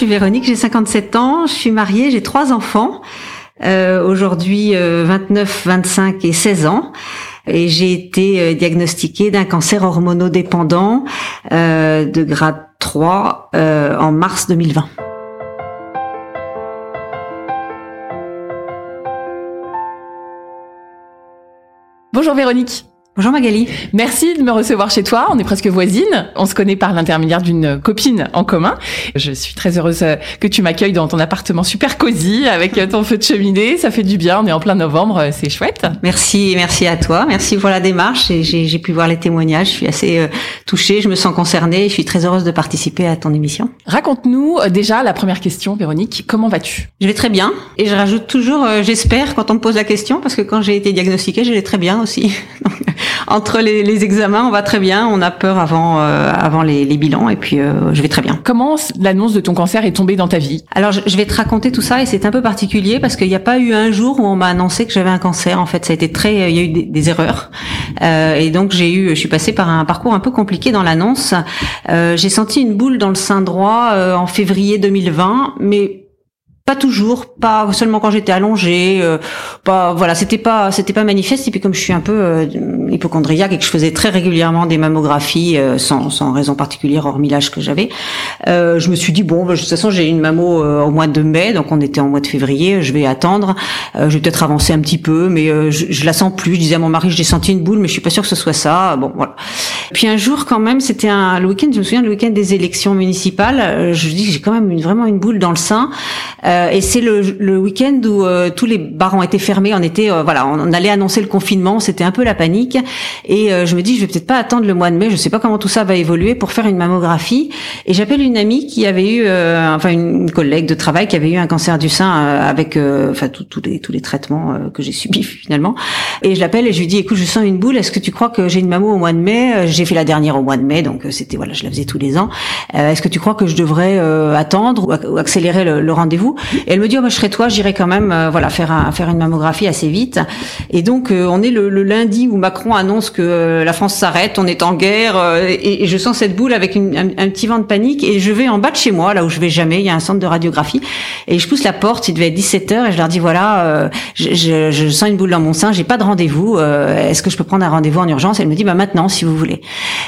Suis Véronique, j'ai 57 ans, je suis mariée, j'ai trois enfants, euh, aujourd'hui 29, euh, 25 et 16 ans et j'ai été euh, diagnostiquée d'un cancer hormonodépendant euh, de grade 3 euh, en mars 2020. Bonjour Véronique. Bonjour Magali. Merci de me recevoir chez toi. On est presque voisines. On se connaît par l'intermédiaire d'une copine en commun. Je suis très heureuse que tu m'accueilles dans ton appartement super cosy avec ton feu de cheminée. Ça fait du bien. On est en plein novembre. C'est chouette. Merci, merci à toi. Merci pour la démarche. J'ai pu voir les témoignages. Je suis assez euh, touchée. Je me sens concernée. Je suis très heureuse de participer à ton émission. Raconte-nous euh, déjà la première question, Véronique. Comment vas-tu? Je vais très bien. Et je rajoute toujours, euh, j'espère, quand on me pose la question, parce que quand j'ai été diagnostiquée, je vais très bien aussi. entre les, les, examens, on va très bien. On a peur avant euh, avant les, les, bilans et puis euh, je vais très bien. Comment l'annonce de ton cancer est tombée dans ta vie? Alors je, je, vais te raconter tout ça et c'est un peu particulier parce qu'il n'y a pas eu un jour où on m'a annoncé que j'avais un cancer. En fait, ça a été très, il y a eu des, des erreurs euh, et donc j'ai eu, je suis passée par un parcours un peu compliqué dans l'annonce. Euh, j'ai senti une boule dans le sein droit euh, en février 2020, mais pas toujours, pas seulement quand j'étais allongée, euh, pas voilà, c'était pas c'était pas manifeste et puis comme je suis un peu euh, hypochondriaque et que je faisais très régulièrement des mammographies euh, sans, sans raison particulière hormis l'âge que j'avais, euh, je me suis dit bon, bah, de toute façon j'ai une mammo euh, au mois de mai, donc on était en mois de février, je vais attendre, je vais peut-être avancer un petit peu, mais je, je, la sens plus. Je disais à mon mari, j'ai senti une boule, mais je suis pas sûre que ce soit ça. Bon voilà. Puis un jour quand même, c'était un le week-end, je me souviens le week-end des élections municipales, je dis j'ai quand même une, vraiment une boule dans le sein. Euh, et c'est le, le week-end où euh, tous les bars ont été fermés. On était, euh, voilà, on, allait annoncer le confinement. C'était un peu la panique. Et je me dis, je vais peut-être pas attendre le mois de mai. Je sais pas comment tout ça va évoluer pour faire une mammographie. Et j'appelle une amie qui avait eu, enfin une collègue de travail qui avait eu un cancer du sein avec, enfin tous les tous les traitements que j'ai subis finalement. Et je l'appelle et je lui dis, écoute, je sens une boule. Est-ce que tu crois que j'ai une mammo au mois de mai? J'ai fait la dernière au mois de mai, donc c'était voilà, je la faisais tous les ans. Est-ce que tu crois que je devrais attendre ou, accélérer le rendez-vous? Et elle me dit, oh, bah, je serai toi, j'irai quand même, euh, voilà, faire un, faire une mammographie assez vite. Et donc, euh, on est le, le, lundi où Macron annonce que euh, la France s'arrête, on est en guerre, et, et, je sens cette boule avec une, un, petit vent de panique. Et je vais en bas de chez moi, là où je vais jamais, il y a un centre de radiographie, et je pousse la porte. Il devait être 17 h et je leur dis, voilà, je, je, je, sens une boule dans mon sein, j'ai pas de rendez-vous. Est-ce que je peux prendre un rendez-vous en urgence? Elle me dit, bah maintenant, si vous voulez.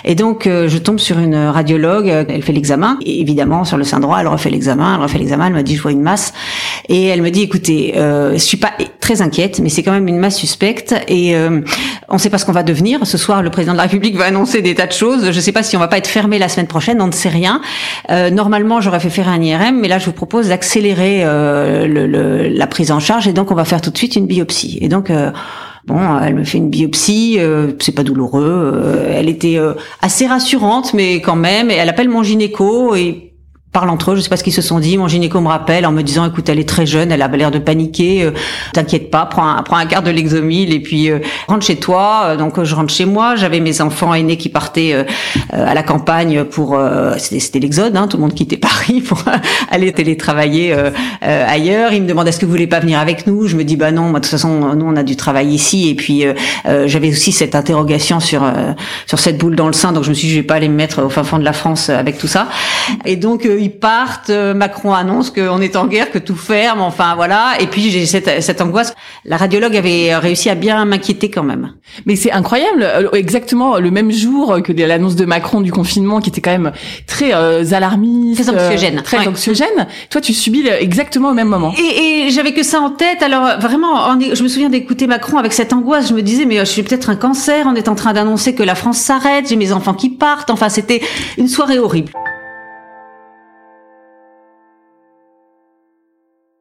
Et donc, je tombe sur une radiologue. Elle fait l'examen. Évidemment, sur le sein droit, elle refait l'examen. Elle refait l'examen. Elle me dit, je vois une masse. Et elle me dit, écoutez, euh, je suis pas très inquiète, mais c'est quand même une masse suspecte et euh, on ne sait pas ce qu'on va devenir. Ce soir, le président de la République va annoncer des tas de choses. Je ne sais pas si on va pas être fermé la semaine prochaine, on ne sait rien. Euh, normalement, j'aurais fait faire un IRM, mais là, je vous propose d'accélérer euh, le, le, la prise en charge et donc on va faire tout de suite une biopsie. Et donc euh, Bon, elle me fait une biopsie, euh, c'est pas douloureux. Euh, elle était euh, assez rassurante, mais quand même. Et elle appelle mon gynéco et parlent entre eux, je sais pas ce qu'ils se sont dit. Mon gynéco me rappelle en me disant, écoute, elle est très jeune, elle a l'air de paniquer. Euh, T'inquiète pas, prends un, prends un quart de l'exomile et puis euh, rentre chez toi. Euh, donc je rentre chez moi. J'avais mes enfants aînés qui partaient euh, à la campagne pour, c'était l'exode, hein, tout le monde quittait Paris pour aller télétravailler ailleurs. Ils me demandent est-ce que vous voulez pas venir avec nous? Je me dis bah non, moi de toute façon nous on a du travail ici et puis j'avais aussi cette interrogation sur sur cette boule dans le sein. Donc je me suis dit je vais pas aller me mettre au fin fond de la France avec tout ça. Et donc ils partent. Euh, Macron annonce qu'on est en guerre, que tout ferme. Enfin voilà. Et puis j'ai cette, cette angoisse. La radiologue avait réussi à bien m'inquiéter quand même. Mais c'est incroyable. Euh, exactement le même jour que l'annonce de Macron du confinement, qui était quand même très euh, alarmiste, très anxiogène, très ouais. anxiogène. Toi, tu subis exactement au même moment. Et, et j'avais que ça en tête. Alors vraiment, je me souviens d'écouter Macron avec cette angoisse. Je me disais, mais je suis peut-être un cancer. On est en train d'annoncer que la France s'arrête. J'ai mes enfants qui partent. Enfin, c'était une soirée horrible.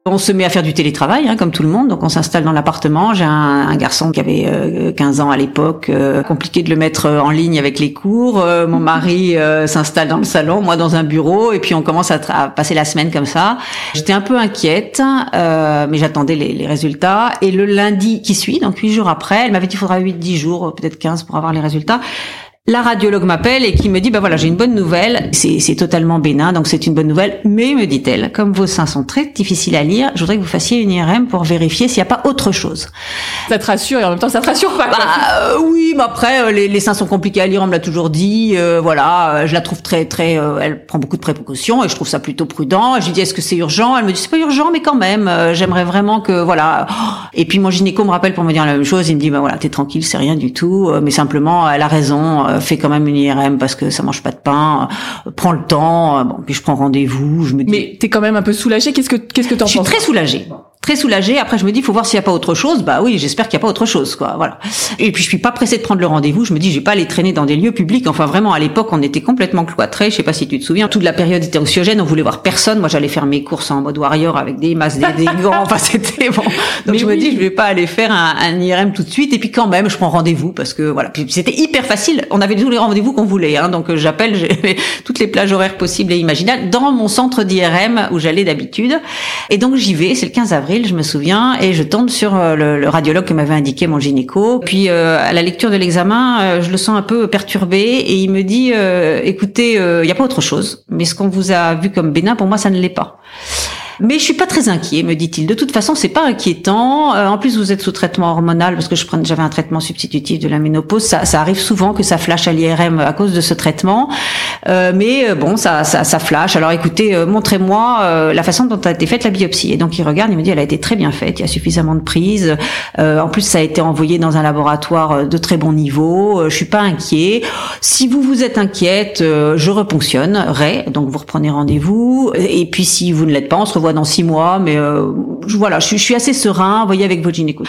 On se met à faire du télétravail, hein, comme tout le monde. Donc on s'installe dans l'appartement. J'ai un, garçon qui avait 15 euh, ans à l'époque. Euh, compliqué de le mettre euh, en ligne avec les cours. mon mari s'installe dans le salon, moi dans un bureau, et puis on commence à, passer la semaine comme ça. J'étais un peu inquiète, mais j'attendais les, les, résultats. Et le lundi qui suit, donc huit jours après, elle m'avait dit qu'il faudra 8-10 jours, peut-être 15 pour avoir les résultats. La radiologue m'appelle et qui me dit, bah voilà, j'ai une bonne nouvelle. C'est totalement bénin, donc c'est une bonne nouvelle. Mais, me dit-elle, comme vos seins sont très difficiles à lire, je voudrais que vous fassiez une IRM pour vérifier s'il n'y a pas autre chose. Ça te rassure et en même temps, ça te rassure pas. Bah, euh, oui, mais après, euh, les, les, seins sont compliqués à lire, on me l'a toujours dit. Euh, voilà, je la trouve très, très, elle prend beaucoup de précautions et je trouve ça plutôt prudent. Je lui dis, est-ce que c'est urgent? Elle me dit, c'est pas urgent, mais quand même, j'aimerais vraiment que, voilà. Et puis mon gynéco me rappelle pour me dire la même chose. Il me dit, bah voilà, t'es tranquille, c'est rien du tout, mais simplement, elle a raison euh, fais quand même une IRM parce que ça mange pas de pain, euh, prends le temps, euh, bon, puis je prends rendez-vous, je me dis... Mais t'es quand même un peu soulagée, qu'est-ce que qu'est-ce que t'en penses Je suis très soulagée très soulagée. Après, je me dis, faut voir s'il n'y a pas autre chose. Bah oui, j'espère qu'il n'y a pas autre chose, quoi. Voilà. Et puis, je suis pas pressée de prendre le rendez-vous. Je me dis, je vais pas aller traîner dans des lieux publics. Enfin, vraiment, à l'époque, on était complètement cloîtrés. Je sais pas si tu te souviens. Toute la période était anxiogène. On voulait voir personne. Moi, j'allais faire mes courses en mode warrior avec des masques, des, gants. Enfin, c'était bon. Donc, je me dis, je vais pas aller faire un, un, IRM tout de suite. Et puis, quand même, je prends rendez-vous parce que voilà. Puis, c'était hyper facile. On avait tous les rendez-vous qu'on voulait. Hein. Donc, j'appelle toutes les plages horaires possibles et imaginables dans mon centre d'IRM où j'allais d'habitude. Et donc, j'y vais. C'est le 15 avril, je me souviens et je tombe sur euh, le, radiologue que m'avait indiqué mon gynéco. Puis euh, à la lecture de l'examen, euh, je le sens un peu perturbé et il me dit écoutez, il n'y a pas autre chose, mais ce qu'on vous a vu comme bénin, pour moi, ça ne l'est pas. Mais je suis pas très inquiet, me dit-il. De toute façon, c'est pas inquiétant. Euh, en plus, vous êtes sous traitement hormonal parce que je prenais, j'avais un traitement substitutif de la ménopause. Ça, ça arrive souvent que ça flash à l'IRM à cause de ce traitement. Euh, mais euh, bon, ça, ça, ça, flash. Alors écoutez, euh, montrez-moi la façon dont a été faite la biopsie. Et donc il regarde, il me dit, elle a été très bien faite. Il y a suffisamment de prises. en plus, ça a été envoyé dans un laboratoire de très bon niveau. je suis pas inquiet. Si vous vous êtes inquiète, je reponctionnerai. Donc vous reprenez rendez-vous. Et puis si vous ne l'êtes pas, on se revoit dans six mois, mais euh, voilà, je, suis assez serein. Voyez avec votre gynéco.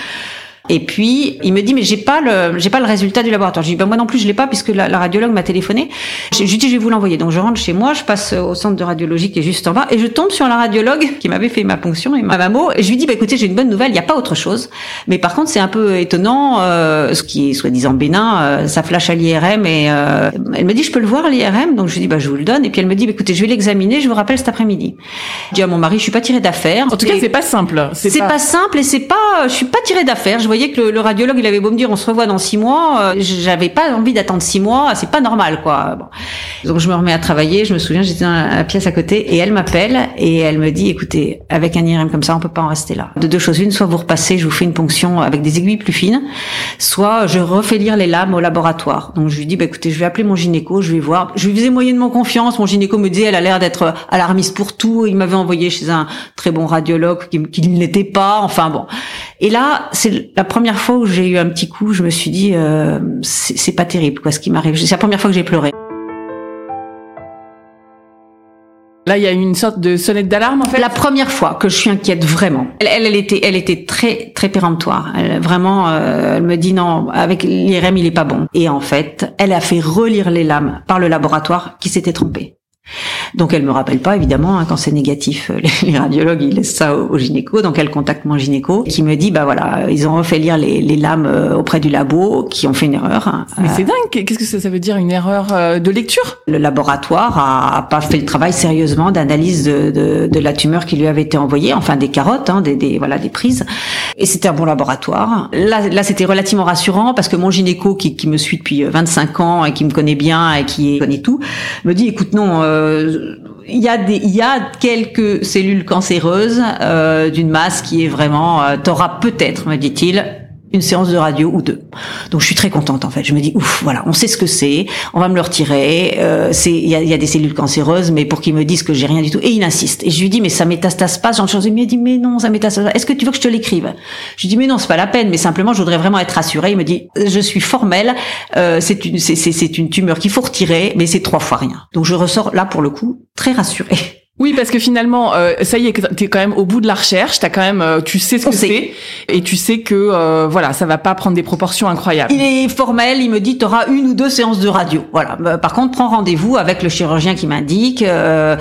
Et puis il me dit mais j'ai pas le j'ai pas le résultat du laboratoire. Je dis ben moi non plus je l'ai pas puisque la, radiologue m'a téléphoné. Je, lui dis je vais vous l'envoyer. Donc je rentre chez moi, je passe au centre de radiologie qui est juste en bas et je tombe sur la radiologue qui m'avait fait ma ponction et ma mammo et je lui dis bah écoutez j'ai une bonne nouvelle, il n'y a pas autre chose. Mais par contre c'est un peu étonnant euh, ce qui est soi-disant bénin, euh, ça flash à l'IRM et euh, elle me dit je peux le voir l'IRM donc je lui dis bah je vous le donne et puis elle me dit bah, écoutez je vais l'examiner, je vous rappelle cet après-midi. Je dis à mon mari je suis pas tirée d'affaires. En tout cas c'est pas simple. C'est pas... pas... simple et c'est pas je suis pas tirée d'affaires voyais que le, radiologue, il avait beau me dire, on se revoit dans six mois, euh, j'avais pas envie d'attendre six mois, c'est pas normal, quoi. Donc je me remets à travailler, je me souviens, j'étais dans la pièce à côté, et elle m'appelle, et elle me dit, écoutez, avec un IRM comme ça, on peut pas en rester là. De deux choses, une, soit vous repassez, je vous fais une ponction avec des aiguilles plus fines, soit je refais lire les lames au laboratoire. Donc je lui dis, bah écoutez, je vais appeler mon gynéco, je vais voir. Je lui faisais moyennement confiance, mon gynéco me disait, elle a l'air d'être alarmiste pour tout, il m'avait envoyé chez un très bon radiologue qui, qui ne l'était pas, enfin bon. Et là, c'est première fois où j'ai eu un petit coup, je me suis dit, euh, c'est pas terrible, quoi, ce qui m'arrive. C'est la première fois que j'ai pleuré. Là, il y a une sorte de sonnette d'alarme, en fait? La première fois que je suis inquiète vraiment. Elle, elle, était, elle était très, très péremptoire. Elle, vraiment, euh, elle me dit non, avec l'IRM, il est pas bon. Et en fait, elle a fait relire les lames par le laboratoire qui s'était trompé. Donc elle me rappelle pas évidemment hein, quand c'est négatif. Euh, les, radiologues ils laissent ça au, gynéco. Donc elle contacte mon gynéco qui me dit bah voilà ils ont refait lire les, les lames euh, auprès du labo qui ont fait une erreur. Hein. Mais c'est dingue. Qu'est-ce que ça, veut dire une erreur euh, de lecture? Le laboratoire a, pas fait le travail sérieusement d'analyse de, de, de, la tumeur qui lui avait été envoyée, enfin des carottes, hein, des, des, voilà des prises. Et c'était un bon laboratoire. Là là c'était relativement rassurant parce que mon gynéco qui, qui me suit depuis 25 ans et qui me connaît bien et qui connaît tout me dit écoute non euh, il y a des, il y a quelques cellules cancéreuses euh, d'une masse qui est vraiment, euh, t'auras peut-être, me dit-il, une séance de radio ou deux. Donc je suis très contente en fait. Je me dis ouf, voilà, on sait ce que c'est, on va me le retirer. Euh, c'est il y a, y a, des cellules cancéreuses, mais pour qu'ils me disent que j'ai rien du tout. Et il insiste. Et je lui dis mais ça métastase pas. Jean chose. Il me dit mais non, ça métastase. Est-ce que tu veux que je te l'écrive? Je lui dis mais non, c'est pas la peine. Mais simplement, je voudrais vraiment être rassurée. Il me dit je suis formel. Euh, c'est une c'est c'est une tumeur qu'il faut retirer, mais c'est trois fois rien. Donc je ressors là pour le coup très rassurée. Oui, parce que finalement, euh, ça y est, t'es quand même au bout de la recherche. T'as quand même, euh, tu sais ce que c'est, et tu sais que euh, voilà, ça va pas prendre des proportions incroyables. Il est formel, il me dit, t'auras une ou deux séances de radio. Voilà. Bah, par contre, prends rendez-vous avec le chirurgien qui m'indique, et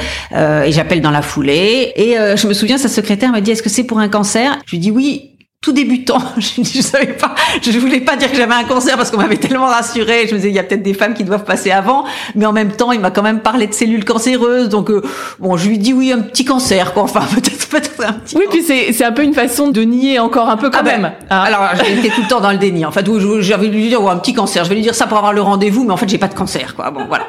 j'appelle dans la foulée. Et je me souviens, sa secrétaire me dit, est-ce que c'est pour un cancer? Je lui dis oui tout débutant, je ne savais pas, je voulais pas dire que j'avais un cancer parce qu'on m'avait tellement rassuré. Je me disais, il y a peut-être des femmes qui doivent passer avant, mais en même temps, il m'a quand même parlé de cellules cancéreuses, donc euh, bon, je lui dis oui, un petit cancer, quoi. Enfin, peut-être, peut-être un petit. Oui, puis c'est c'est un peu une façon de nier encore un peu quand ah ben, même. Hein. alors, j'étais tout le temps dans le déni. En fait, j'avais lui dire oh, un petit cancer. Je vais lui dire ça pour avoir le rendez-vous, mais en fait, j'ai pas de cancer, quoi. Bon, voilà.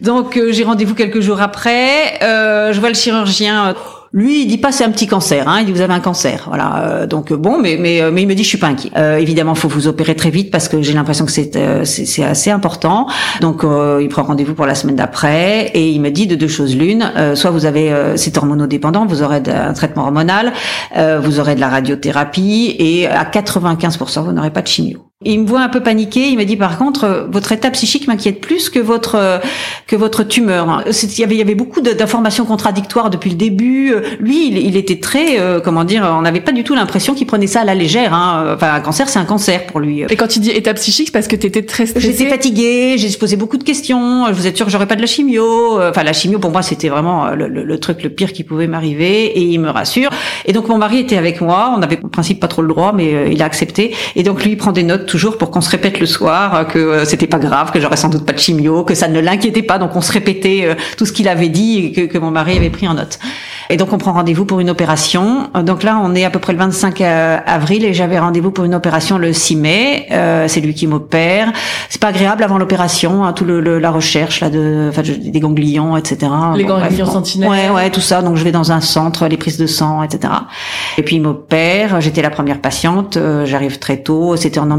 Donc, euh, j'ai rendez-vous quelques jours après. Euh, je vois le chirurgien. Lui, il dit pas c'est un petit cancer, hein, il dit vous avez un cancer, voilà. Euh, donc bon, mais mais euh, mais il me dit je suis pas inquiet. Euh, évidemment, faut vous opérer très vite parce que j'ai l'impression que c'est euh, c'est assez important. Donc il prend rendez-vous pour la semaine d'après et il me dit de deux choses l'une, soit vous avez c'est hormonodépendant, vous aurez un traitement hormonal, vous aurez de la radiothérapie et à 95% vous n'aurez pas de chimio. Il me voit un peu paniqué. Il me dit par contre, euh, votre état psychique m'inquiète plus que votre euh, que votre tumeur. Il y avait il y avait beaucoup d'informations contradictoires depuis le début. Euh, lui, il, il était très comment dire, on n'avait pas du tout l'impression qu'il prenait ça à la légère. Hein. Enfin, un cancer, c'est un cancer pour lui. Et quand il dit état psychique, parce que tu étais très stressée? J'étais fatiguée. J'ai posé beaucoup de questions. Je vous êtes sûr que j'aurais pas de la chimio. Enfin, la chimio pour moi, c'était vraiment le, le, truc le pire qui pouvait m'arriver. Et il me rassure. Et donc mon mari était avec moi. On avait en principe pas trop le droit, mais il a accepté. Et donc lui, il prend des notes toujours pour qu'on se répète le soir euh, que euh, c'était pas grave, que j'aurais sans doute pas de chimio, que ça ne l'inquiétait pas. Donc on se répétait euh, tout ce qu'il avait dit et que, que mon mari avait pris en note. Et donc on prend rendez-vous pour une opération. Donc là, on est à peu près le 25 avril et j'avais rendez-vous pour une opération le 6 mai. Euh, c'est lui qui m'opère. C'est pas agréable avant l'opération, hein, tout le, la recherche là de, enfin, des ganglions, etc. Les ganglions sentinelles. Ouais, ouais, tout ça. Donc je vais dans un centre, les prises de sang, etc. Et puis il m'opère. J'étais la première patiente. J'arrive très tôt. C'était en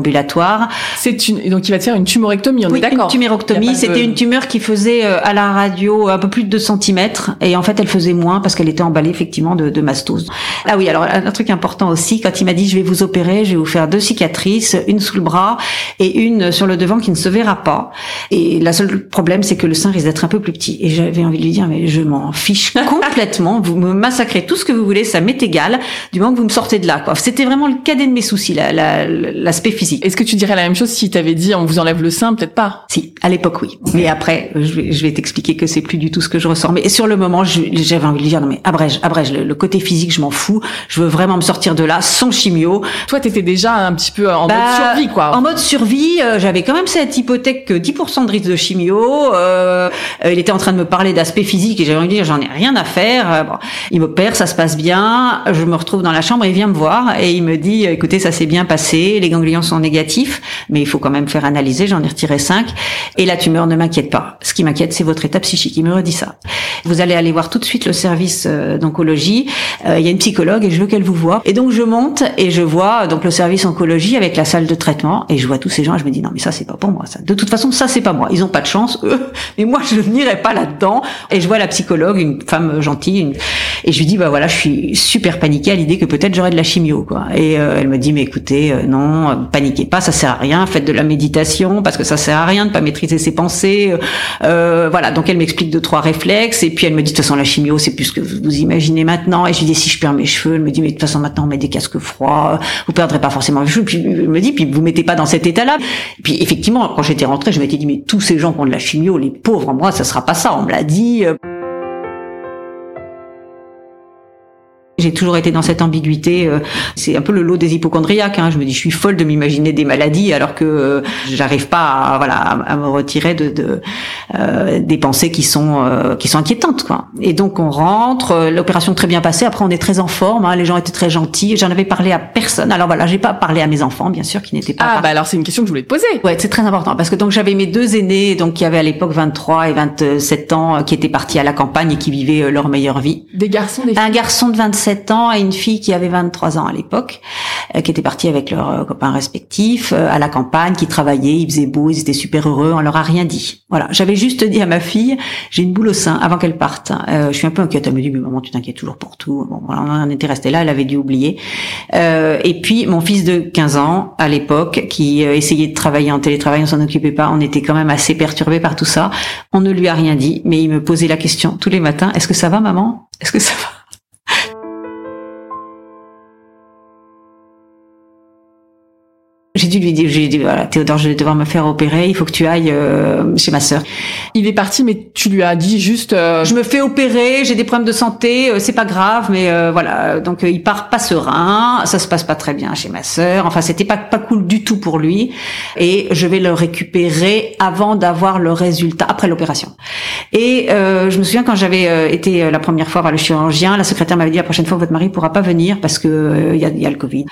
C'est une donc il va te faire une tumorectomie, on oui, est d'accord. Une tumorectomie, c'était une tumeur qui faisait euh, à la radio un peu plus de 2 cm et en fait elle faisait moins parce qu'elle était emballée effectivement de, de mastose. Ah oui, alors un truc important aussi, quand il m'a dit je vais vous opérer, je vais vous faire deux cicatrices, une sous le bras et une sur le devant qui ne se verra pas. Et la seule problème c'est que le sein risque d'être un peu plus petit. Et j'avais envie de lui dire mais je m'en fiche complètement, vous me massacrez tout ce que vous voulez, ça m'est égal, du moment que vous me sortez de là. Quoi. C'était vraiment le cadet de mes soucis, l'aspect physique. Est-ce que tu dirais la même chose si t'avais dit on vous enlève le sein, peut-être pas. Si, à l'époque oui. Mais après, je vais, je vais t'expliquer que c'est plus du tout ce que je ressens. Mais sur le moment, j'avais envie de dire non mais abrège, abrège. Le, le côté physique, je m'en fous. Je veux vraiment me sortir de là sans chimio. Toi, t'étais déjà un petit peu en mode bah, survie, quoi. En mode survie, euh, j'avais quand même cette hypothèque que 10% de risque de chimio. Euh, euh, il était en train de me parler d'aspect physique et j'avais envie de dire j'en ai rien à faire. Euh, bon, il m'opère, ça se passe bien. Je me retrouve dans la chambre et il vient me voir et il me dit écoutez, ça s'est bien passé, les ganglions sont négatifs, mais il faut quand même faire analyser, j'en ai retiré 5, et la tumeur ne m'inquiète pas. Ce qui m'inquiète, c'est votre état psychique. Il me redit ça. Vous allez aller voir tout de suite le service euh, d'oncologie. Euh, il y a une psychologue et je veux qu'elle vous voie. Et donc je monte et je vois donc le service oncologie avec la salle de traitement et je vois tous ces gens et je me dis non mais ça c'est pas pour moi ça. De toute façon ça c'est pas moi. Ils ont pas de chance eux, mais moi je n'irai pas là-dedans. Et je vois la psychologue, une femme gentille, et je lui dis bah voilà je suis super paniquée à l'idée que peut-être j'aurai de la chimio quoi. Et euh, elle me dit mais écoutez non paniquez pas ça sert à rien faites de la méditation parce que ça sert à rien de pas maîtriser ses pensées. Euh, voilà, donc elle m'explique deux trois réflexes et puis elle me dit de toute façon la chimio c'est plus ce que vous imaginez maintenant. Et je lui dis si je perds mes cheveux, elle me dit mais de toute façon maintenant on met des casques froids, vous perdrez pas forcément les cheveux. Puis elle me dit puis vous mettez pas dans cet état-là. Puis effectivement quand j'étais rentrée je m'étais dit mais tous ces gens qui ont de la chimio, les pauvres, moi ça sera pas ça. On me l'a dit. J'ai toujours été dans cette ambiguïté. Euh, c'est un peu le lot des hypochondriaques. Hein. Je me dis, je suis folle de m'imaginer des maladies alors que euh, j'arrive pas, à, voilà, à, me retirer de, de euh, des pensées qui sont qui sont inquiétantes. Quoi. Et donc on rentre, l'opération très bien passée. Après on est très en forme. Hein. Les gens étaient très gentils. J'en avais parlé à personne. Alors voilà, j'ai pas parlé à mes enfants, bien sûr, qui n'étaient pas. Ah bah alors c'est une question que je voulais te poser. Ouais, c'est très important parce que donc j'avais mes deux aînés, donc qui avaient à l'époque 23 et 27 ans, qui étaient partis à la campagne et qui vivaient leur meilleure vie. Des garçons, des filles? Un garçon de 27 27 ans et une fille qui avait 23 ans à l'époque, euh, qui était partie avec leurs euh, copains respectifs à la campagne, qui travaillaient, il faisait beau, ils étaient super heureux, on leur a rien dit. Voilà, j'avais juste dit à ma fille, j'ai une boule au sein avant qu'elle parte. je suis un peu inquiète, elle me dit, mais maman, tu t'inquiètes toujours pour tout. Bon, voilà, on était resté là, elle avait dû oublier. et puis mon fils de 15 ans à l'époque, qui essayait de travailler en télétravail, on s'en occupait pas, on était quand même assez perturbé par tout ça. On ne lui a rien dit, mais il me posait la question tous les matins, est-ce que ça va maman? Est-ce que ça va? Dû lui dire, j'ai dit voilà, Théodore, je vais devoir me faire opérer, il faut que tu ailles euh, chez ma sœur. Il est parti, mais tu lui as dit juste. Euh, je me fais opérer, j'ai des problèmes de santé, euh, c'est pas grave, mais voilà. Donc il part pas serein, ça se passe pas très bien chez ma sœur. Enfin, c'était pas pas cool du tout pour lui, et je vais le récupérer avant d'avoir le résultat après l'opération. Et je me souviens quand j'avais été la première fois voir le chirurgien, la secrétaire m'avait dit la prochaine fois votre mari pourra pas venir parce que il y a, y a le Covid.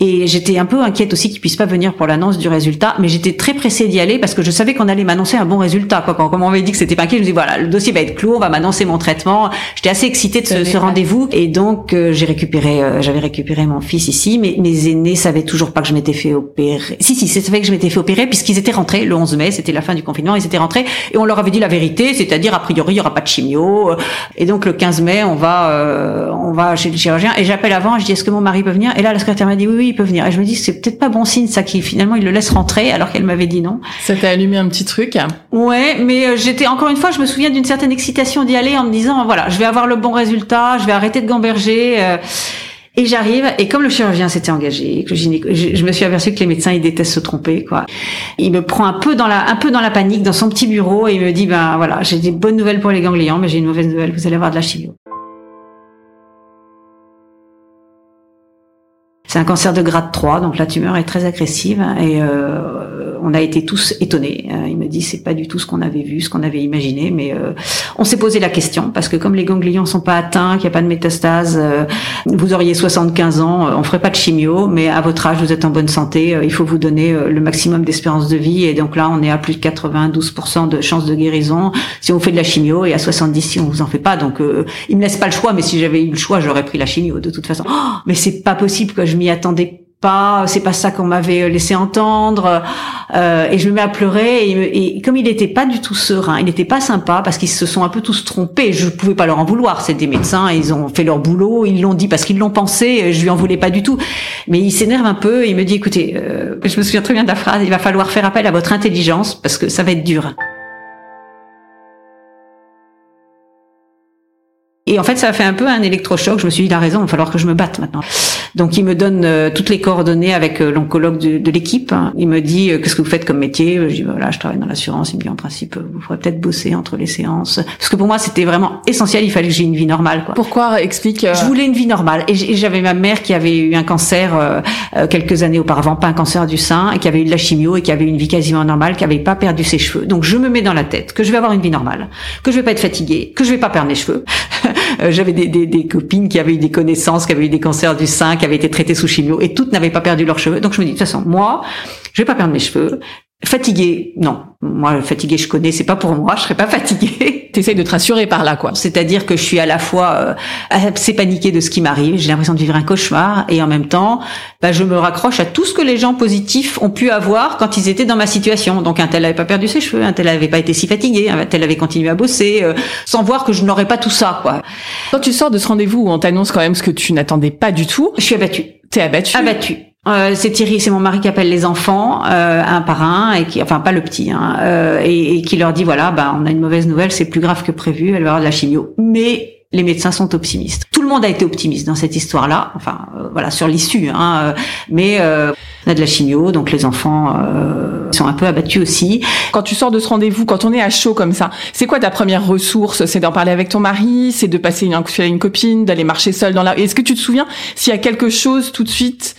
Et j'étais un peu inquiète aussi qu'il puisse pas venir pour l'annonce du résultat, mais j'étais très pressée d'y aller parce que je savais qu'on allait m'annoncer un bon résultat. Quoi. Quand, on m'avait dit que c'était pas inquiet, je me dis voilà, le dossier va être clos, on va m'annoncer mon traitement. J'étais assez excitée de ce, rendez-vous et donc euh, j'ai récupéré, euh, j'avais récupéré mon fils ici, mais mes aînés savaient toujours pas que je m'étais fait opérer. Si si, c'est vrai que je m'étais fait opérer puisqu'ils étaient rentrés le 11 mai, c'était la fin du confinement, ils étaient rentrés et on leur avait dit la vérité, c'est-à-dire a priori il y aura pas de chimio et donc le 15 mai on va euh, on va chez le chirurgien et j'appelle avant, je dis est-ce que mon mari peut venir? Et là la secrétaire m'a dit oui oui il peut venir et je me dis c'est peut-être pas bon signe ça qui finalement il le laisse rentrer alors qu'elle m'avait dit non. Ça t'a allumé un petit truc Ouais, mais euh, j'étais encore une fois, je me souviens d'une certaine excitation d'y aller en me disant voilà, je vais avoir le bon résultat, je vais arrêter de gamberger. Euh, et j'arrive, et comme le chirurgien s'était engagé, que je, je, me suis aperçue que les médecins ils détestent se tromper, quoi. Il me prend un peu dans la, un peu dans la panique dans son petit bureau et il me dit ben voilà, j'ai des bonnes nouvelles pour les ganglions, mais j'ai une mauvaise nouvelle, vous allez avoir de la chimio. C'est un cancer de grade 3, donc la tumeur est très agressive et euh, on a été tous étonnés. Euh, il me dit c'est pas du tout ce qu'on avait vu, ce qu'on avait imaginé, mais euh, on s'est posé la question parce que comme les ganglions sont pas atteints, qu'il n'y a pas de métastase, vous auriez 75 ans, on ferait pas de chimio, mais à votre âge vous êtes en bonne santé, il faut vous donner le maximum d'espérance de vie et donc là on est à plus de 92% de chances de guérison si on fait de la chimio et à 70 si on vous en fait pas. Donc il me laisse pas le choix, mais si j'avais eu le choix j'aurais pris la chimio de toute façon. Oh, mais c'est pas possible que je m'y attendais c'est pas ça qu'on m'avait laissé entendre, euh, et je me mets à pleurer, et, comme il n'était pas du tout serein, il n'était pas sympa, parce qu'ils se sont un peu tous trompés, je pouvais pas leur en vouloir, c'est des médecins, ils ont fait leur boulot, ils l'ont dit parce qu'ils l'ont pensé, je lui en voulais pas du tout, mais il s'énerve un peu, et il me dit, écoutez, euh, je me souviens très bien de la phrase, il va falloir faire appel à votre intelligence, parce que ça va être dur. Et en fait, ça a fait un peu un électrochoc. Je me suis dit, il raison, il va falloir que je me batte maintenant. Donc, il me donne euh, toutes les coordonnées avec euh, l'oncologue de, de l'équipe. Il me dit, euh, qu'est-ce que vous faites comme métier? Je dis, voilà, je travaille dans l'assurance. Il me dit, en principe, vous pourrez peut-être bosser entre les séances. Parce que pour moi, c'était vraiment essentiel. Il fallait que j'ai une vie normale. Quoi. Pourquoi Explique. Je voulais une vie normale. Et j'avais ma mère qui avait eu un cancer quelques années auparavant, pas un cancer du sein, et qui avait eu de la chimio et qui avait une vie quasiment normale, qui avait pas perdu ses cheveux. Donc, je me mets dans la tête que je vais avoir une vie normale, que je vais pas être fatiguée, que je vais pas perdre mes cheveux. Euh, j'avais des, des, des, copines qui avaient eu des connaissances, qui avaient eu des cancers du sein, qui avaient été traitées sous chimio, et toutes n'avaient pas perdu leurs cheveux. Donc je me dis, de toute façon, moi, je vais pas perdre mes cheveux. Fatiguée, non. Moi, fatiguée, je connais, c'est pas pour moi, je serais pas fatiguée. T'essayes de te rassurer par là, quoi. C'est-à-dire que je suis à la fois euh, assez paniquée de ce qui m'arrive, j'ai l'impression de vivre un cauchemar, et en même temps, bah, je me raccroche à tout ce que les gens positifs ont pu avoir quand ils étaient dans ma situation. Donc un tel avait pas perdu ses cheveux, un tel avait pas été si fatigué, un tel avait continué à bosser, euh, sans voir que je n'aurais pas tout ça, quoi. Quand tu sors de ce rendez-vous où on t'annonce quand même ce que tu n'attendais pas du tout, je suis abattue. T'es abattue. Abattue. Euh, c'est Thierry, c'est mon mari qui appelle les enfants euh, un par un et qui, enfin pas le petit, hein, euh, et, qui leur dit voilà, bah on a une mauvaise nouvelle, c'est plus grave que prévu, elle va avoir de la chimio. Mais les médecins sont optimistes. Tout le monde a été optimiste dans cette histoire-là, enfin voilà sur l'issue, hein, mais on a de la chimio, donc les enfants sont un peu abattus aussi. Quand tu sors de ce rendez-vous, quand on est à chaud comme ça, c'est quoi ta première ressource? C'est d'en parler avec ton mari, c'est de passer une, une copine, d'aller marcher seule dans la. Est-ce que tu te souviens s'il y a quelque chose tout de suite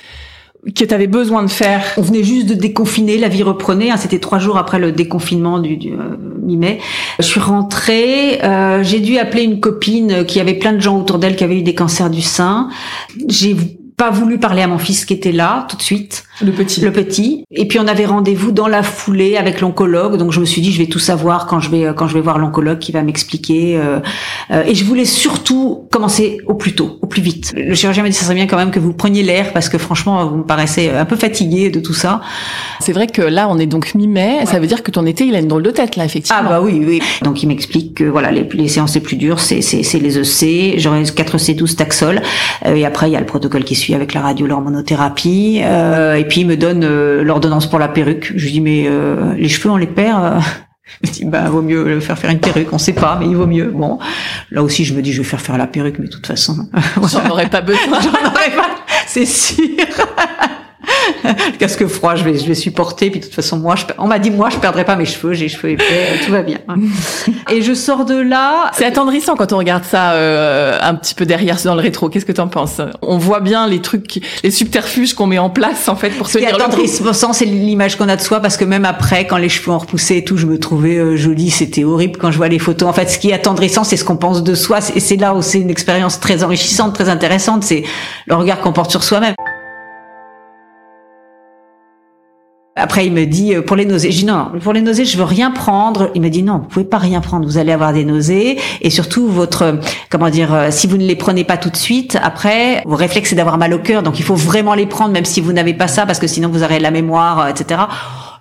que tu besoin de faire On venait juste de déconfiner, la vie reprenait. Hein, C'était trois jours après le déconfinement du, du euh, mi-mai. Je suis rentrée, euh, j'ai dû appeler une copine qui avait plein de gens autour d'elle qui avaient eu des cancers du sein. J'ai pas voulu parler à mon fils qui était là tout de suite. Le petit. Le petit. Et puis on avait rendez-vous dans la foulée avec l'oncologue. Donc je me suis dit je vais tout savoir quand je vais quand je vais voir l'oncologue qui va m'expliquer. Euh, euh, et je voulais surtout commencer au plus tôt, au plus vite. Le chirurgien m'a dit ça serait bien quand même que vous preniez l'air parce que franchement vous me paraissez un peu fatigué de tout ça. C'est vrai que là on est donc mi-mai. Ça veut dire que ton été il a une drôle de tête là effectivement. Ah bah oui oui. Donc il m'explique que voilà les, les séances les plus dures c'est c'est c'est les EC. J'aurai 4 C12 Taxol. Euh, et après il y a le protocole qui suit avec la radio l'hormonothérapie. Euh, et puis il me donne euh, l'ordonnance pour la perruque. Je lui dis mais euh, les cheveux on les perd. Euh? Je dis bah vaut mieux le faire faire une perruque, on sait pas, mais il vaut mieux. Bon, là aussi je me dis je vais faire faire la perruque, mais de toute façon, j'en aurais pas besoin, j'en aurais pas, c'est sûr. le casque froid, je vais, je vais supporter. Puis de toute façon, moi, je, on m'a dit, moi, je perdrai pas mes cheveux, j'ai les cheveux épais, tout va bien. Et je sors de là. C'est attendrissant quand on regarde ça euh, un petit peu derrière dans le rétro. Qu'est-ce que tu en penses? On voit bien les trucs, les subterfuges qu'on met en place en fait pour se dire. attendrissant, c'est l'image qu'on a de soi parce que même après, quand les cheveux ont repoussé et tout, je me trouvais euh, jolie. C'était horrible quand je vois les photos. En fait, ce qui est attendrissant, c'est ce qu'on pense de soi. Et c'est là où c'est une expérience très enrichissante, très intéressante. C'est le regard qu'on porte sur soi-même. Après, il me dit euh, pour les nausées. Je dis non, pour les nausées, je veux rien prendre. Il me dit non, vous pouvez pas rien prendre. Vous allez avoir des nausées et surtout votre euh, comment dire, euh, si vous ne les prenez pas tout de suite, après vos réflexes c'est d'avoir mal au cœur. Donc il faut vraiment les prendre, même si vous n'avez pas ça, parce que sinon vous aurez la mémoire, etc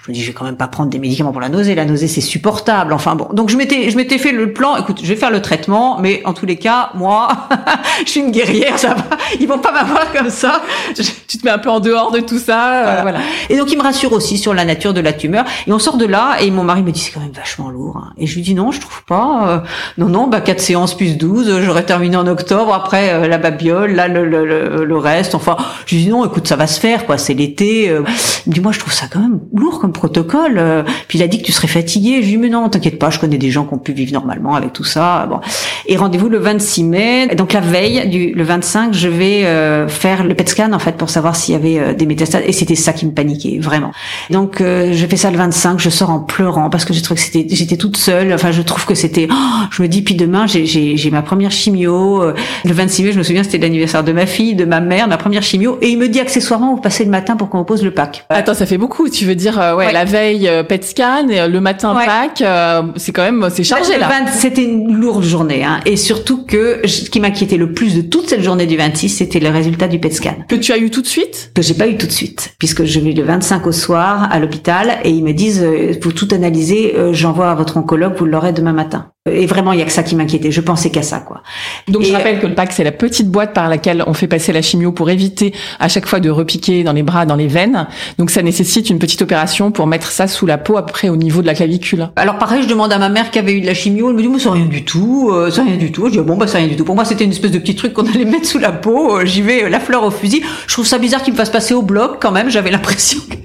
je me dis je vais quand même pas prendre des médicaments pour la nausée. La nausée c'est supportable. Enfin bon. Donc je m'étais je m'étais fait le plan. Écoute je vais faire le traitement mais en tous les cas moi je suis une guerrière ça va. Ils vont pas m'avoir comme ça. Tu te mets un peu en dehors de tout ça euh, voilà. et donc il me rassure aussi sur la nature de la tumeur. Et on sort de là et mon mari me dit c'est quand même vachement lourd hein. et je lui dis non je trouve pas euh, non non bah quatre séances plus 12 j'aurais terminé en octobre. Après euh, la babiole là le, le, le, reste. Enfin je lui dis non écoute ça va se faire quoi. C'est l'été il me dit moi je trouve ça quand même lourd comme protocole. Euh, puis il a dit que tu serais fatigué. Je dit, mais non, t'inquiète pas, je connais des gens qui ont pu vivre normalement avec tout ça. Bon. Et rendez-vous le 26 mai. Donc la veille, du, le 25, je vais euh, faire le PET scan en fait pour savoir s'il y avait euh, des métastases. Et c'était ça qui me paniquait vraiment. Donc je fais ça le 25. Je sors en pleurant parce que j'ai trouvé que c'était, j'étais toute seule. Enfin, je trouve que c'était. Oh, je me dis puis demain j'ai ma première chimio. Le 26 mai, je me souviens, c'était l'anniversaire de ma fille, de ma mère, ma première chimio. Et il me dit accessoirement, vous passez le matin pour qu'on vous pose le pack. Attends, ça fait beaucoup. Tu veux dire ouais la veille euh, PET scan, et euh, le matin ouais. Euh, c'est quand même c'est chargé là. C'était une lourde journée, hein, et surtout que ce qui m'inquiétait le plus de toute cette journée du 26, c'était le résultat du PET scan. Que tu as eu tout de suite? Que j'ai pas eu tout de suite, puisque je vais le 25 au soir à l'hôpital et ils me disent vous tout analyser, j'envoie à votre oncologue, vous l'aurez demain matin. Et vraiment, il y a que ça qui m'inquiétait. Je pensais qu'à ça, quoi. Donc, je rappelle que le PAC, c'est la petite boîte par laquelle on fait passer la chimio pour éviter à chaque fois de repiquer dans les bras, dans les veines. Donc, ça nécessite une petite opération pour mettre ça sous la peau après au niveau de la clavicule. Alors, pareil, je demande à ma mère qui avait eu de la chimio. Elle me dit, mais c'est rien du tout, euh, c'est rien du tout. Je dis, bon, bah, c'est rien du tout. Pour moi, c'était une espèce de petit truc qu'on allait mettre sous la peau. Euh, j'y vais, euh, la fleur au fusil. Je trouve ça bizarre qu'il me fasse passer au bloc quand même. J'avais l'impression que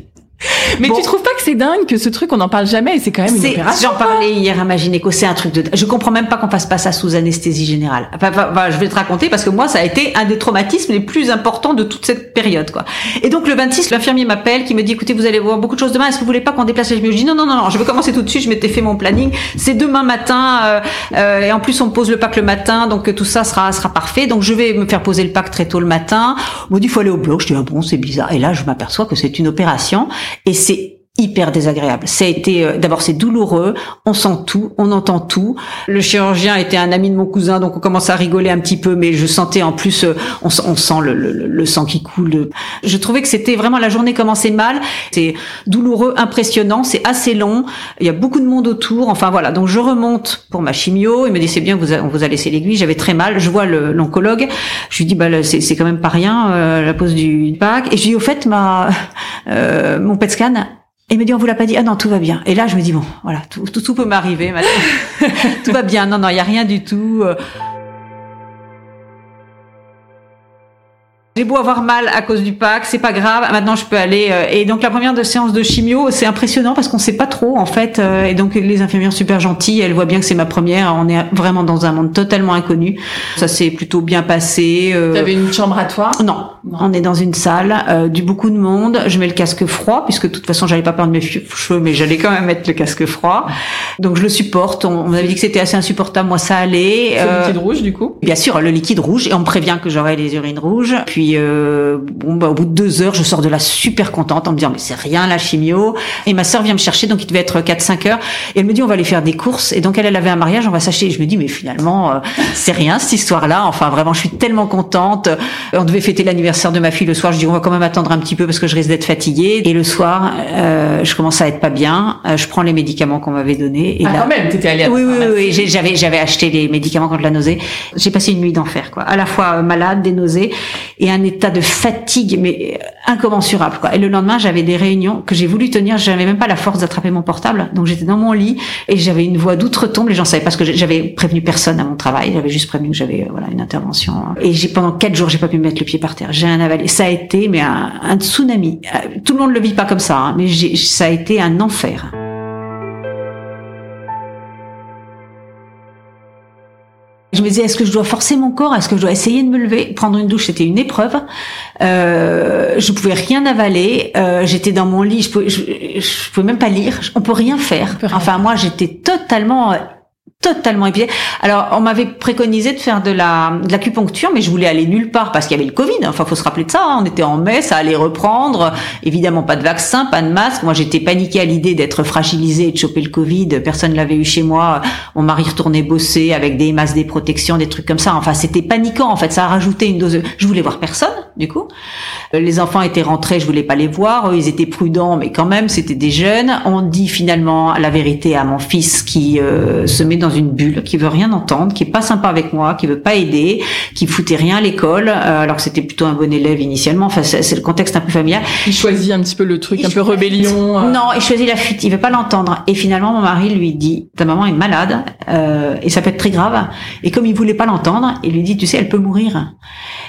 mais tu trouves pas que c'est dingue que ce truc on n'en parle jamais et c'est quand même une opération J'en parlais hier à ma gynéco, c'est un truc de. Je comprends même pas qu'on fasse pas ça sous anesthésie générale. Enfin, enfin, je vais te raconter parce que moi ça a été un des traumatismes les plus importants de toute cette période quoi. Et donc le 26, l'infirmier m'appelle qui me dit écoutez vous allez voir beaucoup de choses demain. Est-ce que vous voulez pas qu'on déplace les Je dis non non non non, je veux commencer tout de suite. Je m'étais fait mon planning. C'est demain matin euh, euh, et en plus on pose le pack le matin donc tout ça sera sera parfait. Donc je vais me faire poser le pack très tôt le matin. On me dit il faut aller au bloc. Je dis ah bon c'est bizarre. Et là je m'aperçois que c'est une opération et c'est hyper désagréable. Ça a été euh, d'abord c'est douloureux, on sent tout, on entend tout. Le chirurgien était un ami de mon cousin, donc on commence à rigoler un petit peu, mais je sentais en plus, euh, on, on sent le, le, le, sang qui coule. Je trouvais que c'était vraiment la journée commençait mal. C'est douloureux, impressionnant, c'est assez long. Il y a beaucoup de monde autour. Enfin voilà, donc je remonte pour ma chimio. Il me dit c'est bien, vous a, on vous a laissé l'aiguille. J'avais très mal. Je vois l'oncologue. je lui dis bah c'est quand même pas rien euh, la pose du pack. Et je dis au fait ma euh, mon PET scan et il me dit, on vous l'a pas dit. Ah non, tout va bien. Et là, je me dis, bon, voilà, tout, tout, tout peut m'arriver. tout va bien. Non, non, il y a rien du tout. J'ai beau avoir mal à cause du pack, c'est pas grave. Maintenant, je peux aller. Euh, et donc, la première de séance de chimio, c'est impressionnant parce qu'on sait pas trop en fait. Euh, et donc, les infirmières super gentilles, elles voient bien que c'est ma première. On est vraiment dans un monde totalement inconnu. Ça s'est plutôt bien passé. Euh... T'avais une chambre à toi? Non, on est dans une salle euh, du beaucoup de monde. Je mets le casque froid puisque de toute façon, j'allais pas perdre mes cheveux, mais j'allais quand même mettre le casque froid. Donc, je le supporte. On, on avait dit que c'était assez insupportable. Moi, ça allait. le liquide rouge, du coup? Bien sûr, le liquide rouge. Et on me prévient que j'aurai les urines rouges. Puis puis bon, bah, au bout de deux heures, je sors de là super contente en me disant mais c'est rien la chimio. Et ma sœur vient me chercher, donc il devait être 4-5 heures. Et elle me dit on va aller faire des courses. Et donc elle, elle avait un mariage, on va s'acheter. Et je me dis mais finalement c'est rien cette histoire-là. Enfin vraiment, je suis tellement contente. On devait fêter l'anniversaire de ma fille le soir. Je dis on va quand même attendre un petit peu parce que je risque d'être fatiguée. Et le soir, je commence à être pas bien. je prends les médicaments qu'on m'avait donnés. Et ah, quand même, t'étais allée. À oui, oui, oui, j'avais j'avais acheté les médicaments contre la nausée. J'ai passé une nuit d'enfer, quoi. À la fois malade, des nausées et un état de fatigue, mais incommensurable, quoi. Et le lendemain, j'avais des réunions que j'ai voulu tenir. J'avais même pas la force d'attraper mon portable, donc j'étais dans mon lit et j'avais une voix d'outre-tombe. Les gens savaient pas ce que j'avais prévenu personne à mon travail. J'avais juste prévenu que j'avais voilà une intervention. Et j'ai pendant quatre jours, j'ai pas pu mettre le pied par terre. J'ai un avalé. Ça a été mais un, un tsunami. Euh, tout le monde le vit pas comme ça, hein, mais ça a été un enfer. Je me disais, est-ce que je dois forcer mon corps? Est-ce que je dois essayer de me lever Prendre une douche, c'était une épreuve. Euh, je pouvais rien avaler. Euh, j'étais dans mon lit, je pouvais, je, je pouvais même pas lire. On peut rien faire. Enfin, moi, j'étais totalement totalement épuisée. Alors, on m'avait préconisé de faire de la de l'acupuncture, mais je voulais aller nulle part parce qu'il y avait le Covid. Enfin, faut se rappeler de ça. Hein. On était en mai, ça allait reprendre. Évidemment, pas de vaccin, pas de masque. Moi, j'étais paniquée à l'idée d'être fragilisée et de choper le Covid. Personne l'avait eu chez moi. Mon mari retournait bosser avec des masques, des protections, des trucs comme ça. Enfin, c'était paniquant. En fait, ça a rajouté une dose. Je voulais voir personne, du coup. Les enfants étaient rentrés, je voulais pas les voir. Ils étaient prudents, mais quand même, c'était des jeunes. On dit finalement la vérité à mon fils qui euh, se met dans une bulle, qui veut rien entendre, qui est pas sympa avec moi, qui veut pas aider, qui foutait rien à l'école, euh, alors que c'était plutôt un bon élève initialement. Enfin, c'est le contexte un peu familial. Il choisit un petit peu le truc, un peu rébellion. Euh. Non, il choisit la fuite. Il veut pas l'entendre. Et finalement, mon mari lui dit ta maman est malade euh, et ça peut être très grave. Et comme il voulait pas l'entendre, il lui dit tu sais, elle peut mourir.